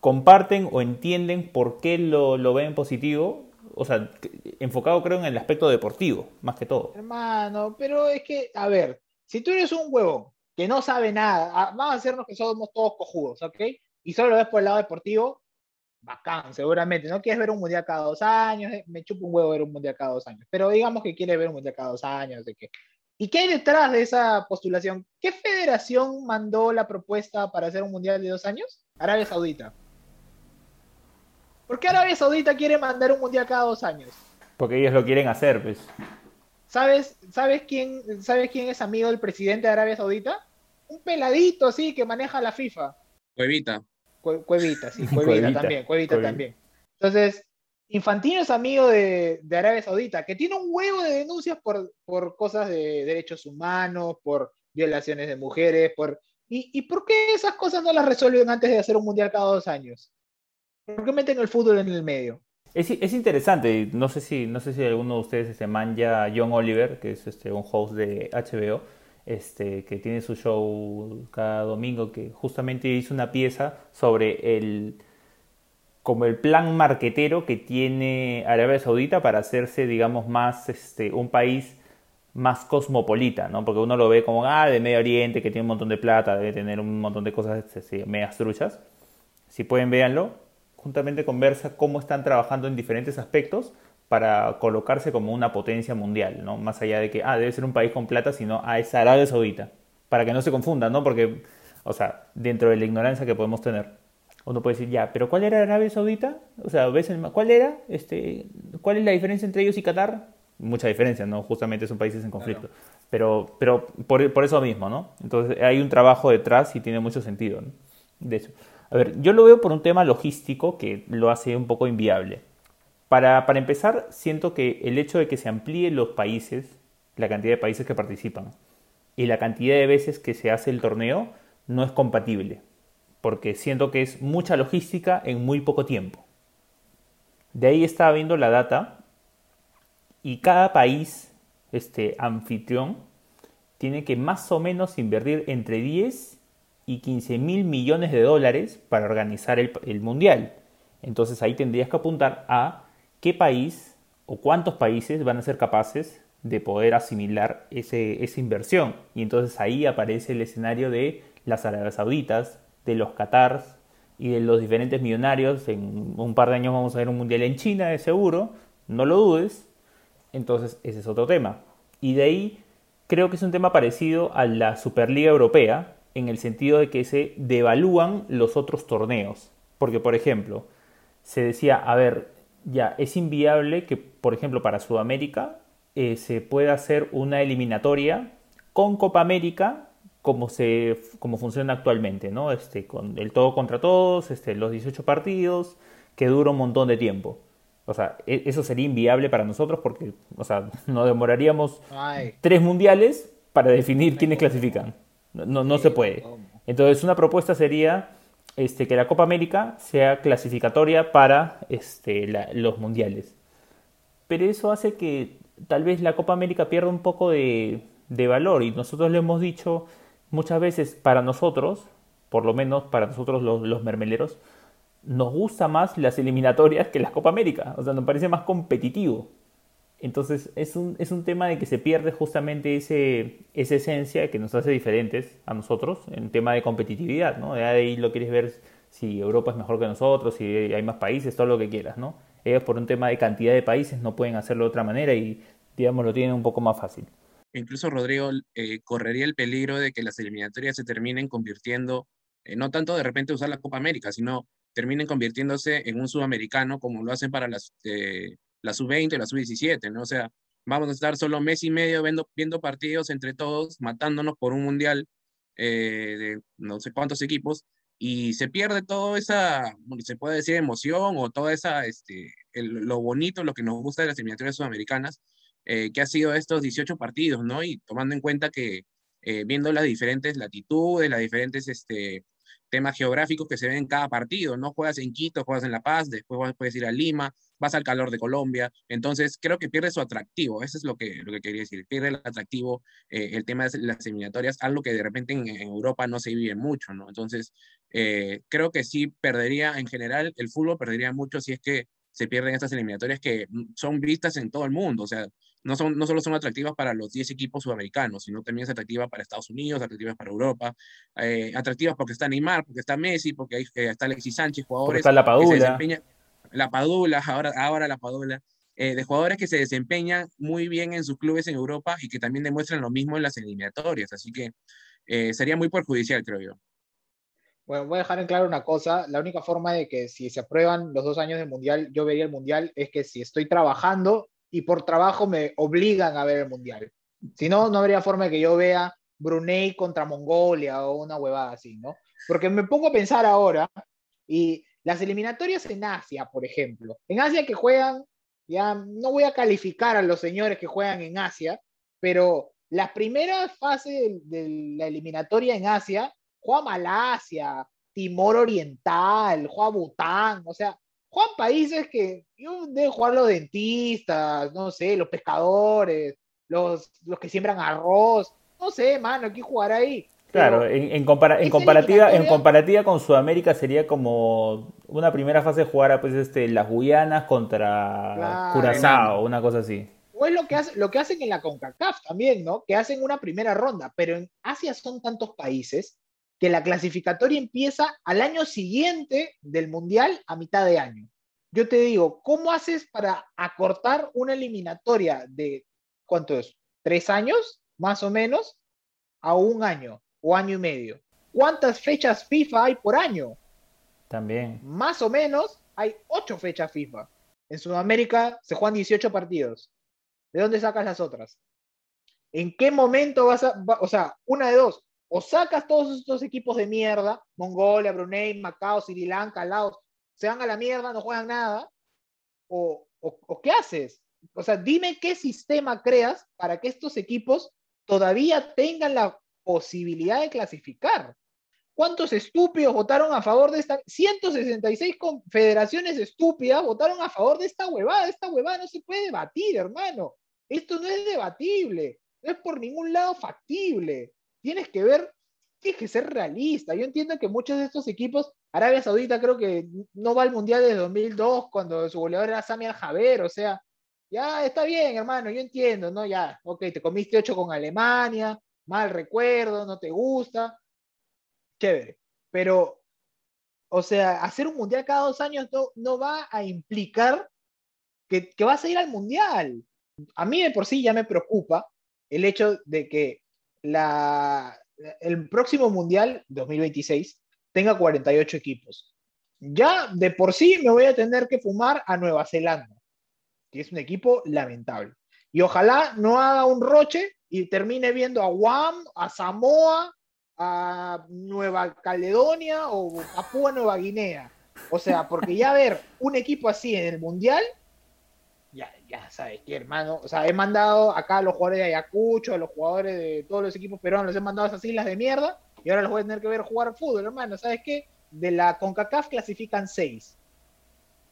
comparten o entienden por qué lo, lo ven positivo, o sea, enfocado creo en el aspecto deportivo, más que todo. Hermano, pero es que, a ver, si tú eres un huevo que no sabe nada, ah, vamos a hacernos que somos todos cojudos, ¿ok? Y solo lo ves por el lado deportivo, bacán, seguramente. No quieres ver un mundial cada dos años, eh, me chupo un huevo ver un mundial cada dos años, pero digamos que quieres ver un mundial cada dos años, de qué. ¿Y qué hay detrás de esa postulación? ¿Qué federación mandó la propuesta para hacer un mundial de dos años? Arabia Saudita. ¿Por qué Arabia Saudita quiere mandar un mundial cada dos años? Porque ellos lo quieren hacer, pues. ¿Sabes, sabes, quién, ¿Sabes quién es amigo del presidente de Arabia Saudita? Un peladito así que maneja la FIFA. Cuevita. Cuevita, sí, Cuevita, también, Cuevita, también. Entonces, Infantino es amigo de, Arabia Saudita, que tiene un huevo de denuncias por, por cosas de derechos humanos, por violaciones de mujeres, por... ¿Y, ¿Y por qué esas cosas no las resuelven antes de hacer un mundial cada dos años? ¿Por qué meten el fútbol en el medio? Es, es interesante, no sé si no sé si alguno de ustedes se manja John Oliver, que es este, un host de HBO, este, que tiene su show cada domingo, que justamente hizo una pieza sobre el, como el plan marquetero que tiene Arabia Saudita para hacerse, digamos, más este, un país más cosmopolita, ¿no? Porque uno lo ve como, ah, de Medio Oriente, que tiene un montón de plata, debe tener un montón de cosas, este, medias truchas. Si pueden, véanlo. Juntamente conversa cómo están trabajando en diferentes aspectos para colocarse como una potencia mundial, ¿no? Más allá de que, ah, debe ser un país con plata, sino, ah, es Arabia Saudita. Para que no se confundan, ¿no? Porque, o sea, dentro de la ignorancia que podemos tener uno puede decir, ya, pero ¿cuál era Arabia Saudita? O sea, ¿ves el, ¿cuál era? Este, ¿Cuál es la diferencia entre ellos y Qatar? Mucha diferencia, ¿no? Justamente son países en conflicto. Pero, pero por, por, eso mismo, ¿no? Entonces hay un trabajo detrás y tiene mucho sentido, ¿no? De hecho. A ver, yo lo veo por un tema logístico que lo hace un poco inviable. Para, para empezar, siento que el hecho de que se amplíen los países, la cantidad de países que participan, y la cantidad de veces que se hace el torneo, no es compatible porque siento que es mucha logística en muy poco tiempo. De ahí estaba viendo la data y cada país este, anfitrión tiene que más o menos invertir entre 10 y 15 mil millones de dólares para organizar el, mundial. Entonces ahí tendrías que apuntar a qué país o cuántos países van a ser capaces de poder asimilar ese, esa inversión. Y entonces ahí aparece el escenario de las Arabias Sauditas, de los Qatars y de los diferentes millonarios. En un par de años vamos a ver un mundial en China, de seguro, no lo dudes. Entonces, ese es otro tema. Y de ahí creo que es un tema parecido a la Superliga Europea, en el sentido de que se devalúan los otros torneos. Porque, por ejemplo, se decía, a ver, ya es inviable que, por ejemplo, para Sudamérica eh, se pueda hacer una eliminatoria con Copa América como, se, como funciona actualmente, ¿no? Este, con el todo contra todos, este, los 18 partidos, que dura un montón de tiempo. O sea, e, eso sería inviable para nosotros porque, o sea, nos demoraríamos tres mundiales para definir quiénes clasifican. No, no, se puede. Entonces, una propuesta sería este, que la Copa América sea clasificatoria para este, los mundiales. Pero eso hace que tal vez la Copa América pierda un poco de, de valor y nosotros le hemos dicho muchas veces para nosotros, por lo menos para nosotros los, mermeleros, nos gusta más las eliminatorias que la Copa América. O sea, nos parece más competitivo. Entonces es un, es un tema de que se pierde justamente ese, esa esencia que nos hace diferentes a nosotros en tema de competitividad, ¿no? De ahí lo quieres ver si Europa es mejor que nosotros, si hay más países, todo lo que quieras, ¿no? Ellos por un tema de cantidad de países no pueden hacerlo de otra manera y, digamos, lo tienen un poco más fácil incluso Rodrigo eh, correría el peligro de que las eliminatorias se terminen convirtiendo, eh, no tanto de repente usar la Copa América, sino terminen convirtiéndose en un sudamericano como lo hacen para las, eh, la sub-20 y la sub-17, ¿no? O sea, vamos a estar solo mes y medio viendo, viendo partidos entre todos, matándonos por un mundial de no sé cuántos equipos, y se pierde toda esa, se puede decir, emoción o toda esa, este, lo bonito, lo que nos gusta de las eliminatorias sudamericanas, eh, que ha sido estos 18 partidos, ¿no? Y tomando en cuenta que eh, viendo las diferentes latitudes, las diferentes este, temas geográficos que se ven en cada partido, ¿no? Juegas en Quito, juegas en La Paz, después puedes ir a Lima, vas al calor de Colombia, entonces creo que pierde su atractivo, eso es lo que, lo que quería decir, pierde el atractivo eh, el tema de las eliminatorias, algo que de repente en, Europa no se vive mucho, ¿no? Entonces, creo que sí perdería en general, el fútbol perdería mucho si es que se pierden estas eliminatorias que son vistas en todo el mundo, o sea, no, son, no solo son atractivas para los 10 equipos sudamericanos, sino también es atractiva para Estados Unidos, atractivas para Europa, eh, atractivas porque está Neymar, porque está Messi, porque ahí eh, está Alexis Sánchez, jugadores está la Padula. la Padula, ahora, ahora la Padula, eh, de jugadores que se desempeñan muy bien en sus clubes en Europa y que también demuestran lo mismo en las eliminatorias, así que sería muy perjudicial, creo yo. Bueno, voy a dejar en claro una cosa. La única forma de que si se aprueban los dos años del Mundial, yo vería el Mundial, es que si estoy trabajando y por trabajo me obligan a ver el Mundial. Si no, no habría forma de que yo vea Brunei contra Mongolia o una huevada así, ¿no? Porque me pongo a pensar ahora y las eliminatorias en Asia, por ejemplo. En Asia que juegan, ya no voy a calificar a los señores que juegan en Asia, pero las primeras fases de la eliminatoria en Asia, juega Malasia, Timor Oriental, juega Bután, o sea, juegan países que deben jugar los dentistas, no sé, los pescadores, los, los que siembran arroz, no sé, mano, hay que jugar ahí. Claro, en, en, comparativa, en comparativa con Sudamérica sería como una primera fase jugar pues este las Guyanas contra Curazao, una cosa así. O es lo que, hace, lo que hacen en la CONCACAF también, ¿no? Que hacen una primera ronda, pero en Asia son tantos países que la clasificatoria empieza al año siguiente del Mundial a mitad de año. Yo te digo, ¿cómo haces para acortar una eliminatoria de, ¿cuánto es? ¿Tres años, más o menos, a un año o año y medio? ¿Cuántas fechas FIFA hay por año? También. Más o menos hay ocho fechas FIFA. En Sudamérica se juegan 18 partidos. ¿De dónde sacas las otras? ¿En qué momento vas a, o sea, una de dos, o sacas todos estos equipos de mierda, Mongolia, Brunei, Macao, Sri Lanka, Laos, se van a la mierda, no juegan nada, o, qué haces? O sea, dime qué sistema creas para que estos equipos todavía tengan la posibilidad de clasificar. ¿Cuántos estúpidos votaron a favor de esta? 166 confederaciones estúpidas votaron a favor de esta huevada. Esta huevada no se puede debatir, hermano. Esto no es debatible. No es por ningún lado factible tienes que ver, tienes que ser realista. Yo entiendo que muchos de estos equipos, Arabia Saudita creo que no va al Mundial de 2002 cuando su goleador era Sami Al-Jaber, o sea, ya está bien, hermano, yo entiendo, ¿no? Ya, ok, te comiste ocho con Alemania, mal recuerdo, no te gusta, chévere, pero, o sea, hacer un Mundial cada dos años no, va a implicar que, que vas a ir al Mundial. A mí de por sí ya me preocupa el hecho de que la, el próximo Mundial 2026 tenga 48 equipos. Ya de por sí me voy a tener que fumar a Nueva Zelanda, que es un equipo lamentable. Y ojalá no haga un roche y termine viendo a Guam, a Samoa, a Nueva Caledonia o Papúa Nueva Guinea. O sea, porque ya ver un equipo así en el Mundial ya, sabes qué, hermano. O sea, he mandado acá a los jugadores de Ayacucho, a los jugadores de todos los equipos peruanos, los he mandado a esas islas de mierda y ahora los voy a tener que ver jugar fútbol, hermano. ¿Sabes qué? De la CONCACAF clasifican seis.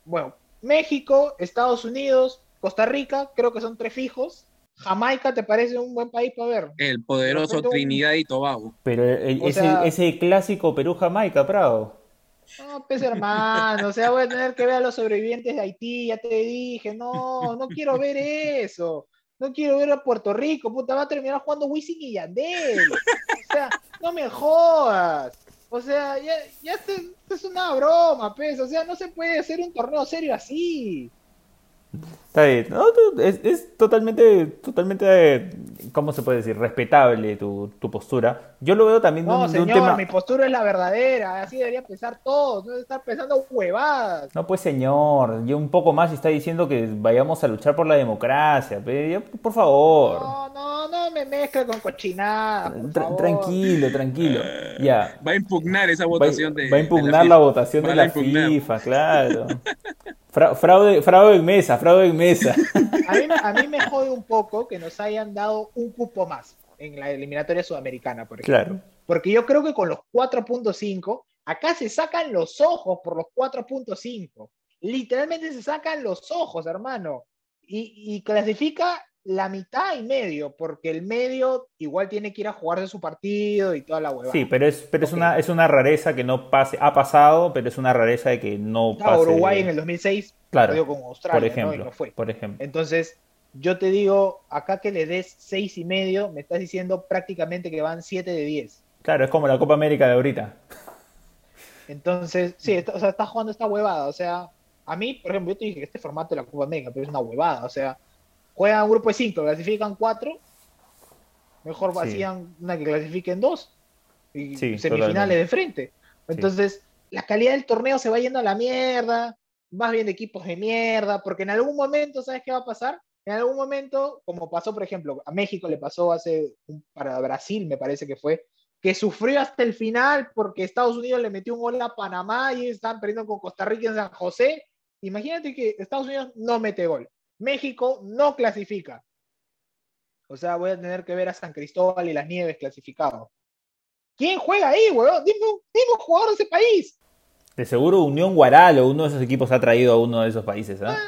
Bueno, México, Estados Unidos, Costa Rica, creo que son tres fijos. Jamaica, ¿te parece un buen país para ver? El poderoso Trinidad y Tobago. Pero ese, ese clásico Perú-Jamaica, Prado. No, pues hermano, o sea, voy a tener que ver a los sobrevivientes de Haití, ya te dije, no, no quiero ver eso. No quiero ver a Puerto Rico, puta, va a terminar jugando Wisin y Yandel. O sea, no me jodas. O sea, ya, ya esto, es una broma, pues. O sea, no se puede hacer un torneo serio así. Está bien. No, es, es, totalmente, totalmente, ¿cómo se puede decir? Respetable tu, tu postura. Yo lo veo también no, de, un, señor, mi postura es la verdadera. Así debería pensar todo. No estar pensando huevadas. No, pues, señor. Yo un poco más está diciendo que vayamos a luchar por la democracia. Por favor. No, no, no me mezcle con cochinada. tranquilo, tranquilo. Ya. Va a impugnar esa votación va, de. Va a impugnar la, votación de la FIFA, claro. fraude, fraude en mesa, fraude en mesa. A mí, me jode un poco que nos hayan dado un cupo más en la eliminatoria sudamericana, por ejemplo. Claro. Porque yo creo que con los 4.5, acá se sacan los ojos por los 4.5. Literalmente se sacan los ojos, hermano. Y, y clasifica la mitad y medio, porque el medio igual tiene que ir a jugar de su partido y toda la huevada. Sí, pero es, pero es, una, es una rareza que no pase, ha pasado, pero es una rareza de que no pase. Uruguay en el 2006 claro, con Australia, por ejemplo, ¿no? fue. Por ejemplo. Entonces, yo te digo, acá que le des seis y medio, me estás diciendo prácticamente que van 7 de 10. Claro, es como la Copa América de ahorita. Entonces, sí, o sea, está jugando esta huevada. O sea, a mí, por ejemplo, yo te dije que este formato de la Copa América, pero es una huevada. O sea, juegan un grupo de cinco, clasifican cuatro, mejor hacían una que clasifiquen dos y semifinales de frente. Entonces, la calidad del torneo se va yendo a la mierda, más bien de equipos de mierda, porque en algún momento, ¿sabes qué va a pasar? En algún momento, como pasó, por ejemplo, a México le pasó hace, para Brasil me parece que fue, que sufrió hasta el final porque Estados Unidos le metió un gol a Panamá y están perdiendo con Costa Rica en San José. Imagínate que Estados Unidos no mete gol. México no clasifica. O sea, voy a tener que ver a San Cristóbal y las Nieves clasificados. ¿Quién juega ahí, weón? Dime, un jugador de ese país. De seguro Unión Guaral o uno de esos equipos ha traído a uno de esos países, ¿ah?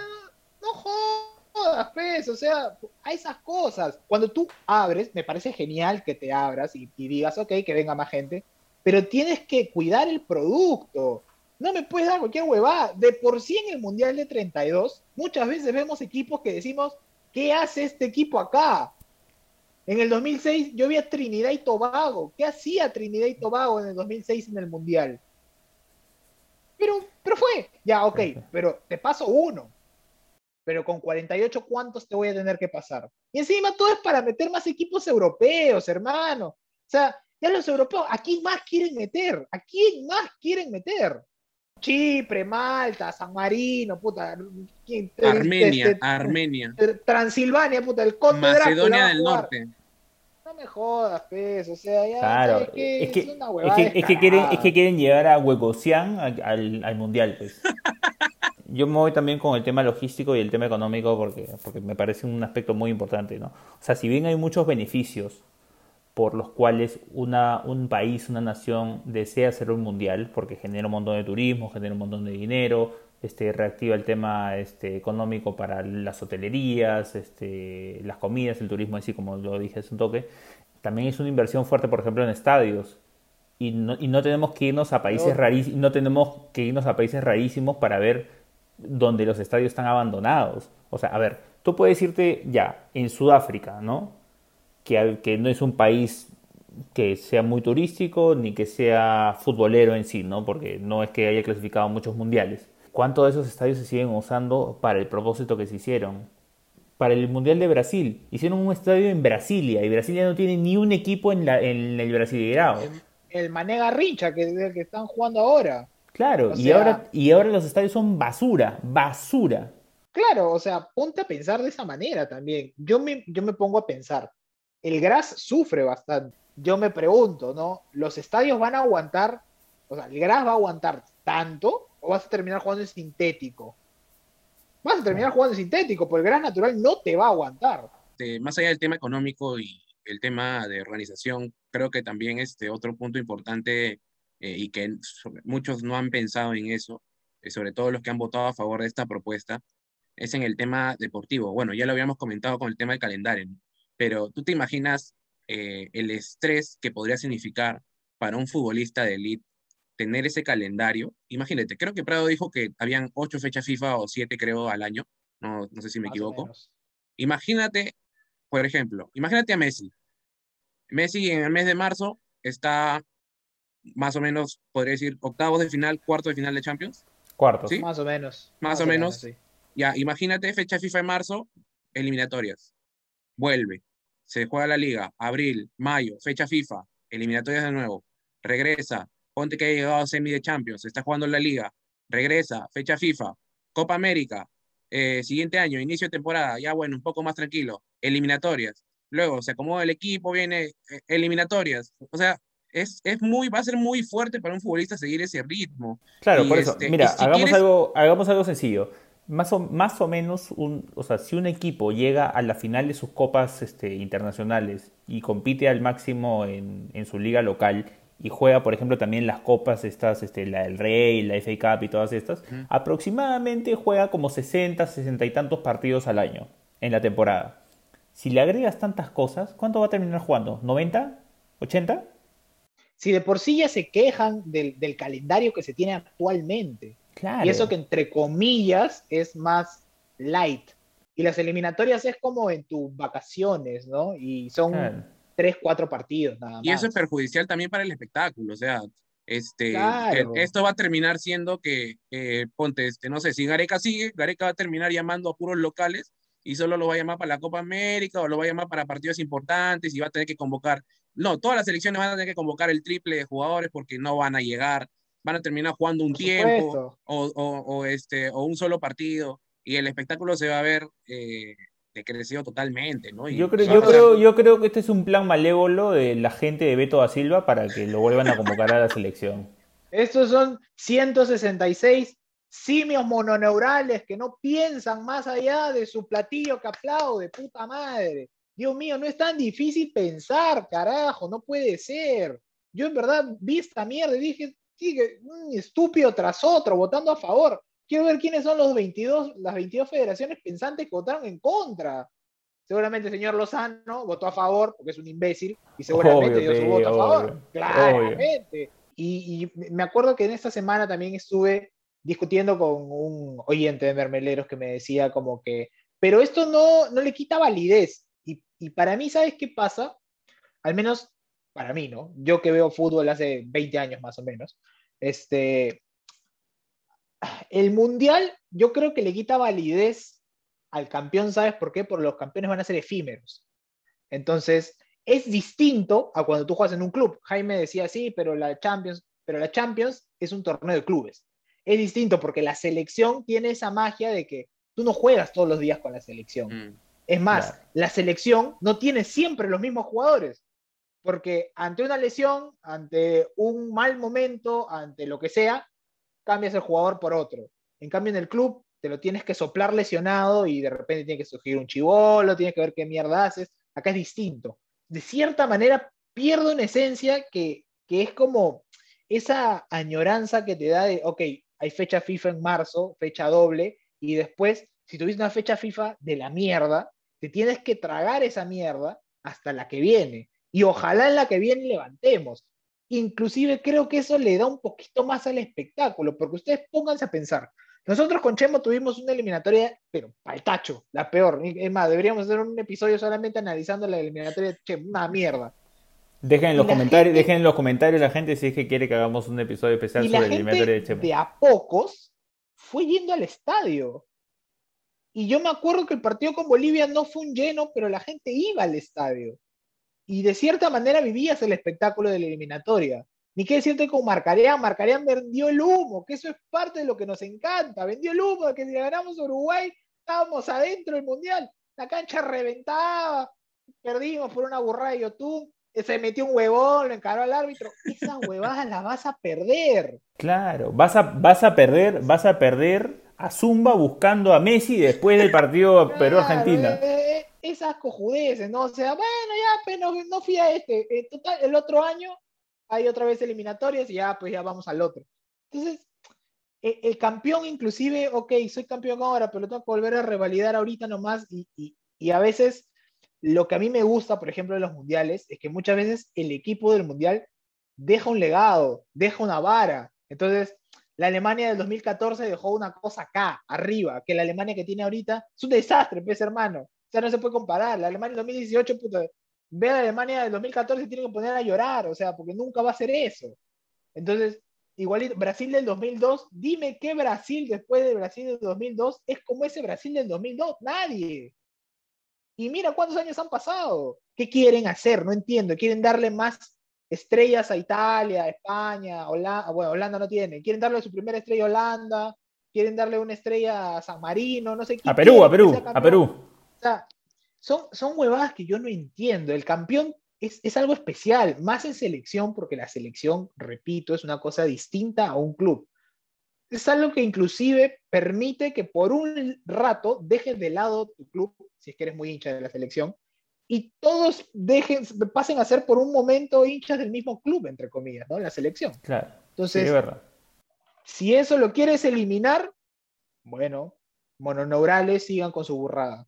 No, jodas, jodas, pues, o sea, a esas cosas. Cuando tú abres, me parece genial que te abras y, y digas, ok, que venga más gente, pero tienes que cuidar el producto. No me puedes dar cualquier huevada. De por sí en el Mundial de 32, muchas veces vemos equipos que decimos, ¿qué hace este equipo acá? En el 2006 yo vi a Trinidad y Tobago. ¿Qué hacía Trinidad y Tobago en el 2006 en el Mundial? Pero, pero fue, ya, ok, pero te paso uno. Pero con 48, ¿cuántos te voy a tener que pasar? Y encima todo es para meter más equipos europeos, hermano. O sea, ya los europeos, ¿a quién más quieren meter? ¿A quién más quieren meter? Chipre, Malta, San Marino, puta. Armenia, este, Armenia. Transilvania, puta, el Conde Macedonia del Norte. No me jodas, pues, o sea, ya claro, que es, que, es, una es, que, es, que quieren, es que quieren llevar a Huecocián al, al, Mundial, pues. Yo me voy también con el tema logístico y el tema económico porque, porque me parece un aspecto muy importante, ¿no? O sea, si bien hay muchos beneficios por los cuales una, un país, una nación desea hacer un mundial, porque genera un montón de turismo, genera un montón de dinero, este, reactiva el tema este, económico para las hotelerías, este, las comidas, el turismo así como lo dije hace un toque. También es una inversión fuerte, por ejemplo, en estadios. Y no, y no tenemos que irnos a países rarísimos, no tenemos que irnos a países rarísimos para ver donde los estadios están abandonados. O sea, a ver, tú puedes irte ya en Sudáfrica, ¿no? Que, que no es un país que sea muy turístico ni que sea futbolero en sí, ¿no? Porque no es que haya clasificado muchos mundiales. ¿Cuántos de esos estadios se siguen usando para el propósito que se hicieron? Para el Mundial de Brasil. Hicieron un estadio en Brasilia y Brasilia no tiene ni un equipo en, la, en el Brasileirao. El, el Mané Garrincha que, que están jugando ahora. Claro, y, ahora, y ahora los estadios son basura, basura. Claro, o sea, ponte a pensar de esa manera también. Yo me, yo me pongo a pensar, el Gras sufre bastante. Yo me pregunto, ¿no? ¿Los estadios van a aguantar? O sea, ¿el Gras va a aguantar tanto o vas a terminar jugando en sintético? Vas a terminar jugando en sintético, porque el Gras natural no te va a aguantar. más allá del tema económico y el tema de organización, creo que también este otro punto importante eh, y que muchos no han pensado en eso, eh, sobre todo los que han votado a favor de esta propuesta, es en el tema deportivo. Bueno, ya lo habíamos comentado con el tema del calendario, pero tú te imaginas eh, el estrés que podría significar para un futbolista de élite tener ese calendario. Imagínate, creo que Prado dijo que habían ocho fechas FIFA o siete, creo, al año. No, no sé si me equivoco. Imagínate, por ejemplo, imagínate a Messi. Messi en el mes de marzo está más o menos, podría decir, octavos de final, cuarto de final de Champions. Cuarto. ¿Sí? Más o menos. Más, o, menos. Ya, imagínate, fecha FIFA en marzo, eliminatorias. Vuelve. Se juega la liga. Abril, mayo, fecha FIFA, eliminatorias de nuevo. Regresa. Ponte que ha llegado a semi de Champions. Está jugando en la liga. Regresa. Fecha FIFA. Copa América. Eh, siguiente año, inicio de temporada. Ya bueno, un poco más tranquilo. Eliminatorias. Luego se acomoda el equipo, viene eh, eliminatorias. O sea, es, es, muy, va a ser muy fuerte para un futbolista seguir ese ritmo. Claro, por eso. Este, Mira, hagamos, algo, hagamos algo sencillo. Más o, más o menos, un, o sea, si un equipo llega a la final de sus copas este, internacionales y compite al máximo en, en, su liga local y juega, por ejemplo, también las copas, estas, este, la del Rey, la FA Cup y todas estas, aproximadamente juega como 60, 60 y tantos partidos al año en la temporada. Si le agregas tantas cosas, ¿cuánto va a terminar jugando? ¿90? ¿80? si de por sí ya se quejan del, del calendario que se tiene actualmente. Claro. Y eso que entre comillas es más light. Y las eliminatorias es como en tus vacaciones, ¿no? Y son claro. tres, cuatro partidos nada más. Y eso es perjudicial también para el espectáculo, o sea, este, claro. esto va a terminar siendo que, eh, ponte, este, no sé, si Gareca sigue, Gareca va a terminar llamando a puros locales y solo lo va a llamar para la Copa América o lo va a llamar para partidos importantes y va a tener que convocar no, todas las selecciones van a tener que convocar el triple de jugadores porque no van a llegar, van a terminar jugando un tiempo o, o, o, este, o un solo partido y el espectáculo se va a ver eh, decrecido totalmente, ¿no? Y yo, creo, yo, creo, yo creo que este es un plan malévolo de la gente de Beto da Silva para que lo vuelvan a convocar a la selección. Estos son 166 simios mononeurales que no piensan más allá de su platillo que aplaude, puta madre. Dios mío, no es tan difícil pensar, carajo, no puede ser. Yo en verdad vi esta mierda y dije, sigue un estúpido tras otro, votando a favor. quiero ver quiénes son los 22, las 22 federaciones pensantes que votaron en contra. Seguramente el señor Lozano votó a favor porque es un imbécil y seguramente dio su voto a favor. Claramente. Y, y, me acuerdo que en esta semana también estuve discutiendo con un oyente de Mermeleros que me decía como que, pero esto no, no le quita validez. Y, y para mí, ¿sabes qué pasa? Al menos para mí, ¿no? Yo que veo fútbol hace 20 años más o menos, este, el mundial yo creo que le quita validez al campeón, ¿sabes por qué? Porque los campeones van a ser efímeros. Entonces, es distinto a cuando tú juegas en un club. Jaime decía, sí, pero la Champions, pero la Champions es un torneo de clubes. Es distinto porque la selección tiene esa magia de que tú no juegas todos los días con la selección. Mm. es más, la selección no tiene siempre los mismos jugadores porque ante una lesión, ante un mal momento, ante lo que sea, cambias el jugador por otro. En cambio, en el club te lo tienes que soplar lesionado y de repente tiene que surgir un chivolo, tienes que ver qué mierda haces. Acá es distinto. De cierta manera, pierdo en esencia que, que es como esa añoranza que te da de, ok, hay fecha FIFA en marzo, fecha doble, y después, si tuviste una fecha FIFA de la mierda, te tienes que tragar esa mierda hasta la que viene y ojalá en la que viene levantemos. Inclusive creo que eso le da un poquito más al espectáculo, porque ustedes pónganse a pensar. Nosotros con Chemo tuvimos una eliminatoria, pero el tacho, la peor. Es más, deberíamos hacer un episodio solamente analizando la eliminatoria de Chemo, una mierda. Dejen en los comentarios, dejen en los comentarios la gente si es que quiere que hagamos un episodio especial sobre la eliminatoria de Chemo. De a pocos fue yendo al estadio. Y yo me acuerdo que el partido con Bolivia no fue un lleno, pero la gente iba al estadio y de cierta manera vivías el espectáculo de la eliminatoria. Ni qué decirte con Marcareán, Marcareán vendió el humo, que eso es parte de lo que nos encanta, vendió el humo de que si ganamos Uruguay estábamos adentro del Mundial, la cancha reventaba, perdimos por una burrada de YouTube, se metió un huevón, lo encaró al árbitro, esas huevadas las vas a perder. Claro, vas a, vas a perder, vas a perder a Zumba buscando a Messi después del partido Perú-Argentina. Eh, esas cojudeces, ¿no? O sea, bueno, ya, pues, no, fui a este. Eh, total, el otro año hay otra vez eliminatorias y ya, pues ya vamos al otro. Entonces, e, el, campeón inclusive, ok, soy campeón ahora, pero lo tengo que volver a revalidar ahorita nomás y, y, y a veces lo que a mí me gusta, por ejemplo, de los mundiales, es que muchas veces el equipo del mundial deja un legado, deja una vara. Entonces, la Alemania del 2014 dejó una cosa acá, arriba, que la Alemania que tiene ahorita es un desastre, pues hermano. O sea, no se puede comparar. La Alemania del 2018, puta, ve a la Alemania del 2014 y tiene que poner a llorar, o sea, porque nunca va a ser eso. Entonces, igualito, Brasil del 2002, dime qué Brasil después de Brasil del 2002 es como ese Brasil del 2002, nadie. Y mira cuántos años han pasado. ¿Qué quieren hacer? No entiendo. ¿Quieren darle más estrellas a Italia, España, Holanda? Bueno, Holanda no tiene. ¿Quieren darle su primera estrella a Holanda? ¿Quieren darle una estrella a San Marino? No sé qué. A Perú, a Perú, a Perú sea, son, son huevadas que yo no entiendo. El campeón es, es, algo especial, más en selección, porque la selección, repito, es una cosa distinta a un club. Es algo que inclusive permite que por un rato dejes de lado tu club, si es que eres muy hincha de la selección, y todos dejen, pasen a ser por un momento hinchas del mismo club, entre comillas, ¿no? La selección. Claro. Entonces, si eso lo quieres eliminar, bueno, mononeurales sigan con su burrada.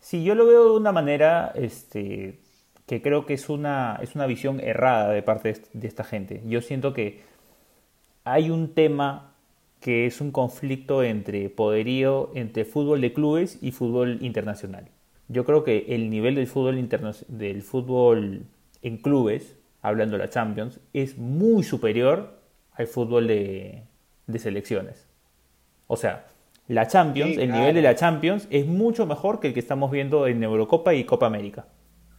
Sí, yo lo veo de una manera este, que creo que es una, es una visión errada de parte de esta gente. Yo siento que hay un tema que es un conflicto entre poderío, entre fútbol de clubes y fútbol internacional. Yo creo que el nivel del fútbol, del fútbol en clubes, hablando de la Champions, es muy superior al fútbol de, de selecciones. O sea, la Champions, el nivel de la Champions es mucho mejor que el que estamos viendo en Eurocopa y Copa América,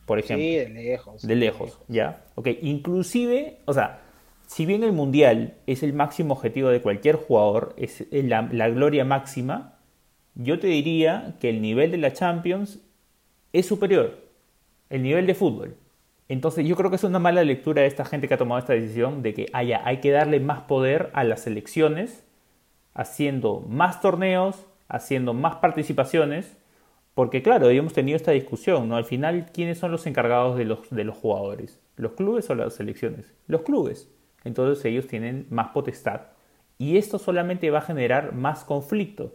por ejemplo. Sí, de lejos. De lejos, ya. Ok, inclusive, o sea, si bien el Mundial es el máximo objetivo de cualquier jugador, es la, la gloria máxima, yo te diría que el nivel de la Champions es superior, el nivel de fútbol. Entonces yo creo que es una mala lectura de esta gente que ha tomado esta decisión de que haya, hay que darle más poder a las selecciones haciendo más torneos, haciendo más participaciones, porque claro, hemos tenido esta discusión, ¿no? Al final, ¿quiénes son los encargados de los, de los jugadores? ¿Los clubes o las selecciones? Los clubes. Entonces ellos tienen más potestad Y esto solamente va a generar más conflicto.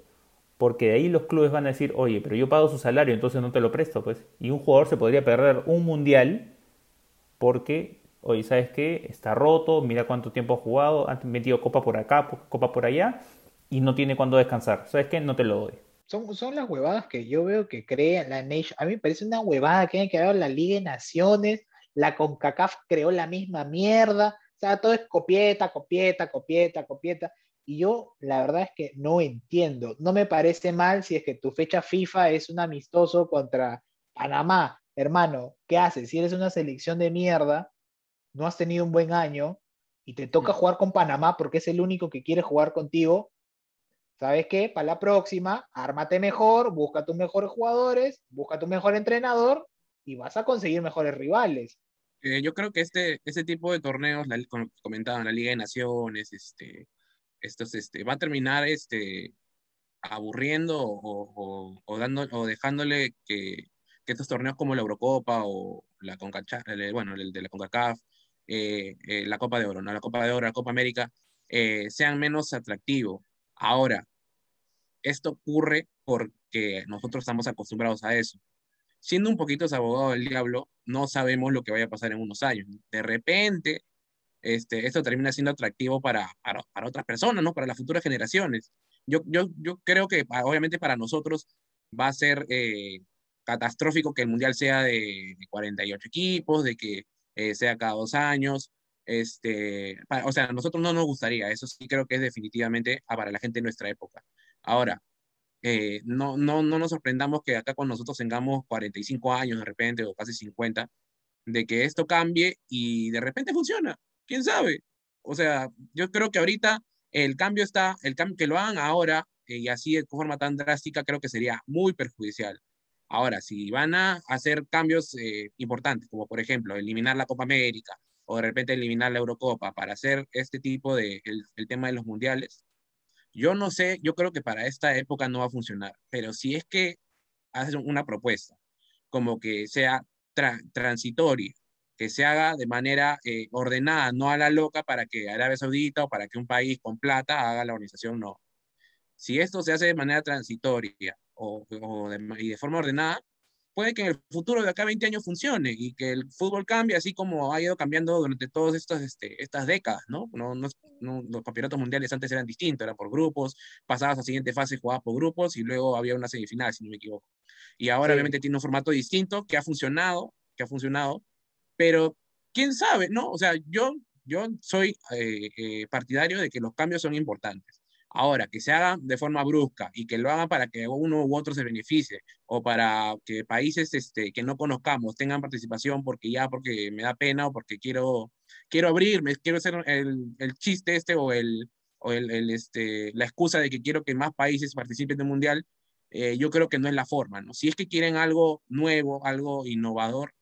Porque de ahí los clubes van a decir, oye, pero yo pago su salario, entonces no te lo presto, pues. Y un jugador se podría perder un mundial porque, oye, ¿sabes qué? Está roto, mira cuánto tiempo ha jugado, ha metido copa por acá, copa por allá, y no tiene cuándo descansar. ¿Sabes qué? No te lo doy. Son, son las huevadas que yo veo que crea la Nation. A mí me parece una huevada que haya creado la Liga de Naciones, la CONCACAF creó la misma mierda, o sea, todo es copieta, copieta, copieta, copieta. Y yo la verdad es que no entiendo. No me parece mal si es que tu fecha FIFA es un amistoso contra Panamá. Hermano, ¿qué haces? Si eres una selección de mierda, no has tenido un buen año y te toca mm. jugar con Panamá porque es el único que quiere jugar contigo, ¿sabes qué? Para la próxima, ármate mejor, busca tus mejores jugadores, busca tu mejor entrenador y vas a conseguir mejores rivales. Eh, yo creo que este, este tipo de torneos, la, como comentaban, la Liga de Naciones, este, estos, este, va a terminar este, aburriendo o, o, dando, o dejándole que, que, estos torneos como la Eurocopa o la Concacha, bueno, el de la CONCACAF, eh, eh, la Copa de Oro, ¿no? la Copa de Oro, la Copa América, sean menos atractivos. Ahora, esto ocurre porque nosotros estamos acostumbrados a eso. Siendo un poquito abogado del diablo, no sabemos lo que vaya a pasar en unos años. De repente, este, esto termina siendo atractivo para, para, otras personas, ¿no? Para las futuras generaciones. Yo, yo, yo creo que obviamente para nosotros va a ser eh, catastrófico que el Mundial sea de, 48 equipos, de que eh, sea cada dos años. Este, o sea, a nosotros no nos gustaría, eso sí creo que es definitivamente para la gente de nuestra época. Ahora, eh, no, no, no nos sorprendamos que acá con nosotros tengamos 45 años de repente o casi 50, de que esto cambie y de repente funciona quién sabe. O sea, yo creo que ahorita el cambio está, el cambio que lo hagan ahora eh, y así de forma tan drástica, creo que sería muy perjudicial. Ahora, si van a hacer cambios eh, importantes, como por ejemplo eliminar la Copa América o de repente eliminar la Eurocopa para hacer este tipo de, el, el tema de los mundiales, yo no sé, yo creo que para esta época no va a funcionar, pero si es que hacen una propuesta como que sea transitoria que se haga de manera eh, ordenada, no a la loca para que Arabia Saudita o para que un país con plata haga la organización, no. Si esto se hace de manera transitoria o, y de forma ordenada, puede que en el futuro de acá a 20 años funcione y que el fútbol cambie así como ha ido cambiando durante todas estas, este, estas décadas, ¿no? No, ¿no? Los campeonatos mundiales antes eran distintos, eran por grupos, pasabas a siguiente fase, jugabas por grupos y luego había una semifinal, si no me equivoco. Y ahora obviamente tiene un formato distinto que ha funcionado, que ha funcionado, pero quién sabe, ¿no? O sea, yo, yo soy eh, eh, partidario de que los cambios son importantes. Ahora, que se hagan de forma brusca y que lo hagan para que uno u otro se beneficie o para que países este, que no conozcamos tengan participación porque ya, porque me da pena o porque quiero, quiero abrirme, quiero hacer el, el chiste este o, el, o el, este, la excusa de que quiero que más países participen del mundial, eh, yo creo que no es la forma, ¿no? Si es que quieren algo nuevo, algo innovador,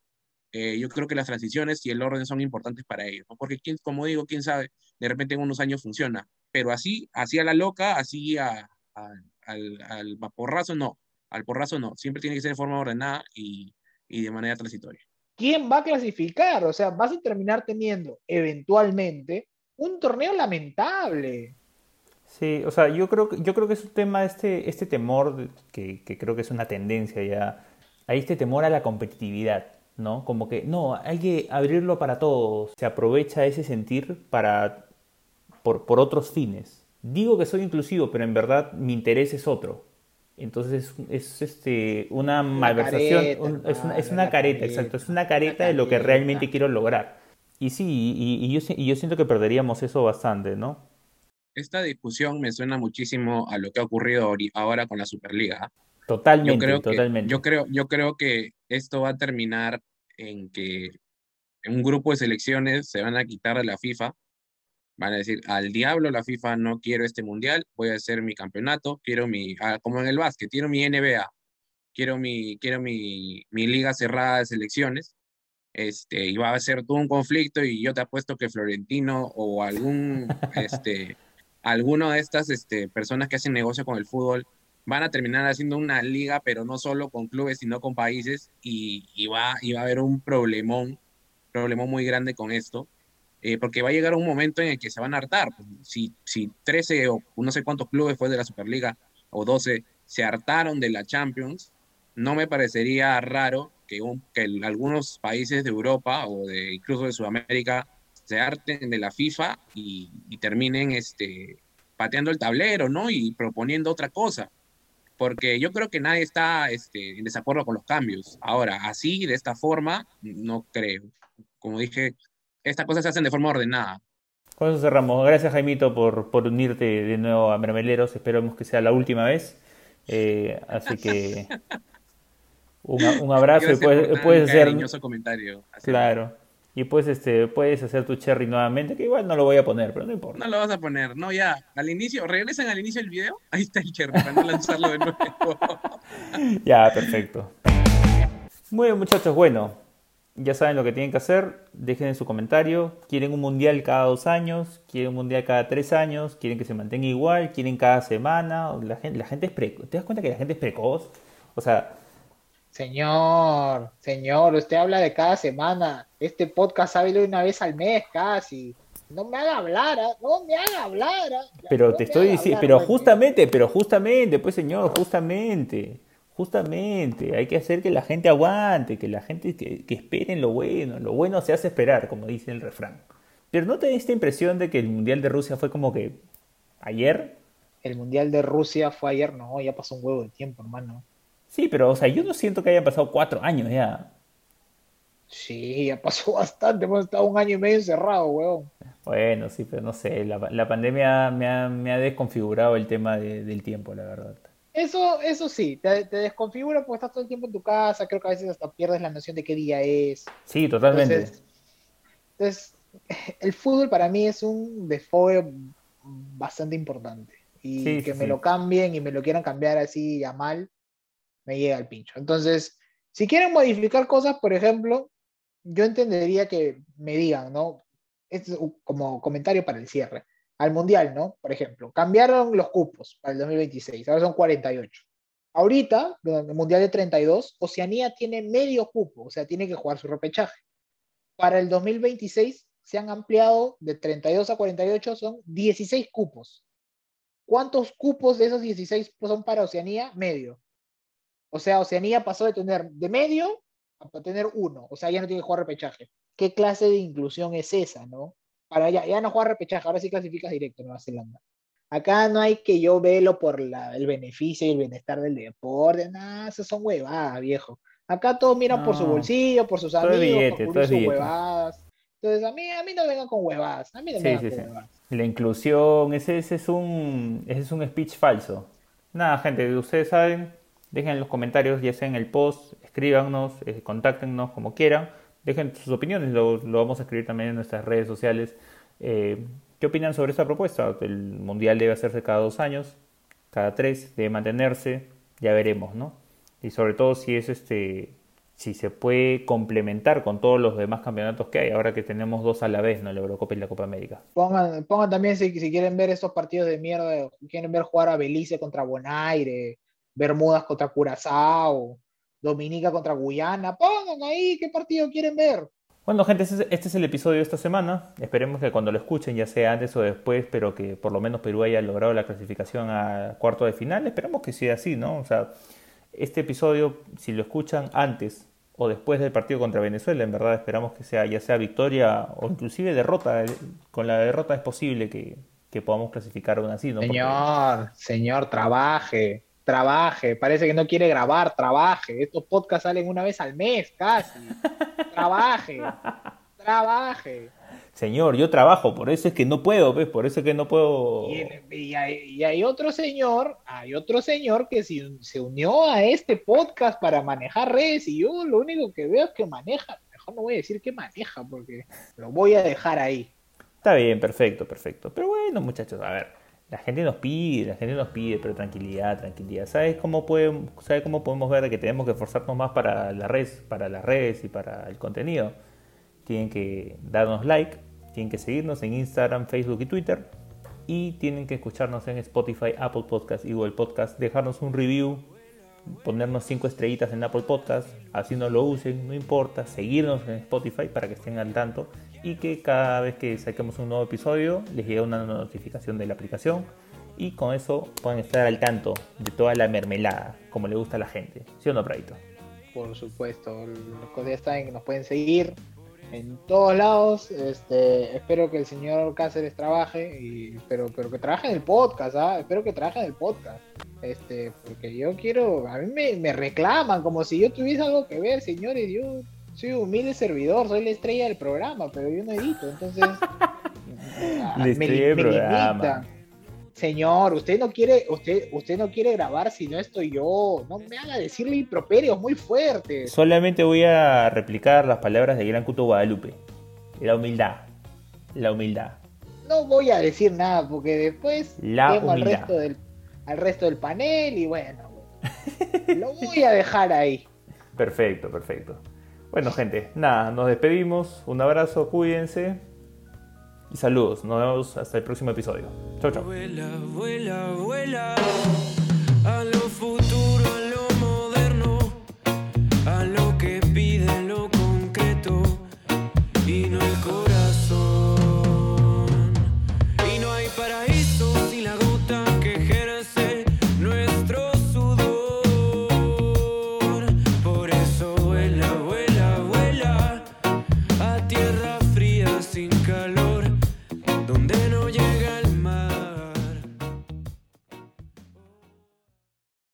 eh, yo creo que las transiciones y el orden son importantes para ellos, porque ¿quién, como digo, quién sabe, de repente en unos años funciona, pero así, así a la loca, así a, al, al porrazo, no, al porrazo no, siempre tiene que ser de forma ordenada y, y de manera transitoria. ¿Quién va a clasificar? O sea, vas a terminar teniendo eventualmente un torneo lamentable. Sí, o sea, yo creo, yo creo que es un tema, este, este temor, que, que creo que es una tendencia ya, hay este temor a la competitividad. ¿no? Como que, no, hay que abrirlo para todos. Se aprovecha ese sentir para, por, por otros fines. Digo que soy inclusivo, pero en verdad mi interés es otro. Entonces es, este, una malversación, es, una, es una careta, exacto, es una careta de lo que realmente quiero lograr. Y sí, y, yo, y yo siento que perderíamos eso bastante, ¿no? Esta discusión me suena muchísimo a lo que ha ocurrido ahora con la Superliga. Totalmente, yo creo totalmente. Que, yo, creo, yo creo que esto va a terminar en que un grupo de selecciones se van a quitar de la FIFA, van a decir, al diablo la FIFA, no quiero este mundial, voy a hacer mi campeonato, quiero mi, ah, como en el básquet, quiero mi NBA, quiero mi, quiero mi, mi liga cerrada de selecciones, este, y va a ser todo un conflicto y yo te apuesto que Florentino o algún, este, alguno de estas este, personas que hacen negocio con el fútbol van a terminar haciendo una liga, pero no solo con clubes, sino con países, y, va, y va a haber un problemón, problemón muy grande con esto. Eh, porque va a llegar un momento en el que se van a hartar. Si, si 13 o no sé cuántos clubes fue de la Superliga o 12 se hartaron de la Champions, no me parecería raro que, que algunos países de Europa o de incluso de Sudamérica se harten de la FIFA y, terminen este, pateando el tablero, ¿no? Y proponiendo otra cosa. Porque yo creo que nadie está este, en desacuerdo con los cambios. Ahora, así, de esta forma, no creo. Como dije, estas cosas se hacen de forma ordenada. Con eso cerramos. Gracias, Jaimito, por, por unirte de nuevo a Mermeleros. Esperamos que sea la última vez. Eh, así que un, abrazo y puedes, puedes hacer... comentario. Claro. Y pues este, puedes hacer tu cherry nuevamente, que igual no lo voy a poner, pero no importa. No lo vas a poner, no, ya. Al inicio, regresan al inicio del video, ahí está el cherry, para no lanzarlo de nuevo. ya, perfecto. Muy bien, muchachos, bueno, ya saben lo que tienen que hacer. Dejen en su comentario. ¿Quieren un mundial cada dos años? ¿Quieren un mundial cada tres años? ¿Quieren que se mantenga igual? ¿Quieren cada semana? La gente, la gente es precoz. ¿Te das cuenta que la gente es precoz? O sea, Señor, señor, usted habla de cada semana. Este podcast sale una vez al mes casi. No me haga hablar, ¿ah? no me haga hablar. ¿ah? Pero te estoy diciendo, pero justamente, pero justamente, pues señor, justamente, justamente, hay que hacer que la gente aguante, que la gente que, que esperen lo bueno. Lo bueno se hace esperar, como dice el refrán. Pero ¿no te da esta impresión de que el Mundial de Rusia fue como que ayer? El Mundial de Rusia fue ayer, no, ya pasó un huevo de tiempo, hermano. Sí, pero, o sea, yo no siento que hayan pasado cuatro años ya. Sí, ya pasó bastante. Hemos estado un año y medio encerrado, weón. Bueno, sí, pero no sé. La, pandemia me ha, desconfigurado el tema del tiempo, la verdad. Eso, eso sí, te, desconfigura porque estás todo el tiempo en tu casa. Creo que a veces hasta pierdes la noción de qué día es. Sí, totalmente. Entonces, el fútbol para mí es un desfogue bastante importante. Y que me lo cambien y me lo quieran cambiar así a mal, me llega el pincho. Entonces, si quieren modificar cosas, por ejemplo, yo entendería que me digan, ¿no? Es como comentario para el cierre. Al Mundial, ¿no? Por ejemplo, cambiaron los cupos para el 2026, ahora son 48. Ahorita, en el Mundial de 32, Oceanía tiene medio cupo, o sea, tiene que jugar su repechaje. Para el 2026 se han ampliado de 32 a 48, son 16 cupos. ¿Cuántos cupos de esos 16 son para Oceanía? Medio. O sea, Oceanía pasó de tener de medio a tener uno. O sea, ya no tiene que jugar repechaje. ¿Qué clase de inclusión es esa, no? Para ya, ya no jugar repechaje, ahora sí clasificas directo Nueva Zelanda. Acá no hay que yo velo por el beneficio y el bienestar del deporte, nada, esas son huevadas, viejo. Acá todos miran por su bolsillo, por sus amigos, por sus huevadas. Entonces, a mí, a mí no vengan con huevadas. A mí no vengan con huevadas. La inclusión, ese, ese, es un, ese es un speech falso. Nada, gente, ustedes saben, Dejen en los comentarios, ya sea en el post, escríbanos, eh, contáctenos como quieran. Dejen sus opiniones, lo, vamos a escribir también en nuestras redes sociales. Eh, ¿Qué opinan sobre esta propuesta? El mundial debe hacerse cada dos años, cada tres, debe mantenerse, ya veremos, ¿no? Y sobre todo si es este, si se puede complementar con todos los demás campeonatos que hay, ahora que tenemos dos a la vez, ¿no? La Eurocopa y la Copa América. Pongan, pongan también si, si quieren ver estos partidos de mierda, quieren ver jugar a Belice contra Bonaire, Bermudas contra Curazao, Dominica contra Guyana. Pongan ahí qué partido quieren ver. Bueno, gente, este, este es el episodio de esta semana. Esperemos que cuando lo escuchen, ya sea antes o después, pero que por lo menos Perú haya logrado la clasificación a cuarto de final. Esperemos que sea así, ¿no? O sea, este episodio, si lo escuchan antes o después del partido contra Venezuela, en verdad esperamos que sea ya sea victoria o inclusive derrota. Con la derrota es posible que, podamos clasificar aún así, ¿no? Señor, señor, trabaje trabaje, parece que no quiere grabar, trabaje. Estos podcasts salen una vez al mes, casi. Trabaje, trabaje. Señor, yo trabajo, por eso es que no puedo, ¿ves? Por eso es que no puedo. Y, hay, otro señor, hay otro señor que se, unió a este podcast para manejar redes y yo lo único que veo es que maneja. Mejor no voy a decir que maneja porque lo voy a dejar ahí. Está bien, perfecto, perfecto. Pero bueno, muchachos, a ver la gente nos pide, la gente nos pide, pero tranquilidad, tranquilidad. ¿Sabes cómo, podemos, ¿sabe cómo podemos ver que tenemos que esforzarnos más para, la red, para las redes y para el contenido? Tienen que darnos like, tienen que seguirnos en Instagram, Facebook y Twitter. Y tienen que escucharnos en Spotify, Apple Podcast y Google Podcast. Dejarnos un review ponernos cinco estrellitas en Apple Podcast, así no lo usen, no importa, seguirnos en Spotify para que estén al tanto y que cada vez que saquemos un nuevo episodio les llegue una notificación de la aplicación y con eso pueden estar al tanto de toda la mermelada, como le gusta a la gente. ¿Sí o no, Praito? Por supuesto, los ya saben nos pueden seguir en todos lados. Este, espero que el señor Cáceres trabaje, y, pero, pero que trabaje en el podcast, ¿ah? espero que trabaje en el podcast. Este, porque yo quiero, a mí me, me reclaman como si yo tuviese algo que ver, señores, yo soy humilde servidor, soy la estrella del programa, pero yo no edito, entonces La estrella del programa. Señor, usted no quiere, usted, usted no quiere grabar si no estoy yo. No me haga decirle improperios muy fuertes. Solamente voy a replicar las palabras de Gran Cuto Guadalupe. La humildad. La humildad. No voy a decir nada porque después La al resto del, al resto del panel y bueno, lo voy a dejar ahí. Perfecto, perfecto. Bueno, gente, nada, nos despedimos. Un abrazo, cuídense. Y saludos. Nos vemos hasta el próximo episodio. Chau, chau.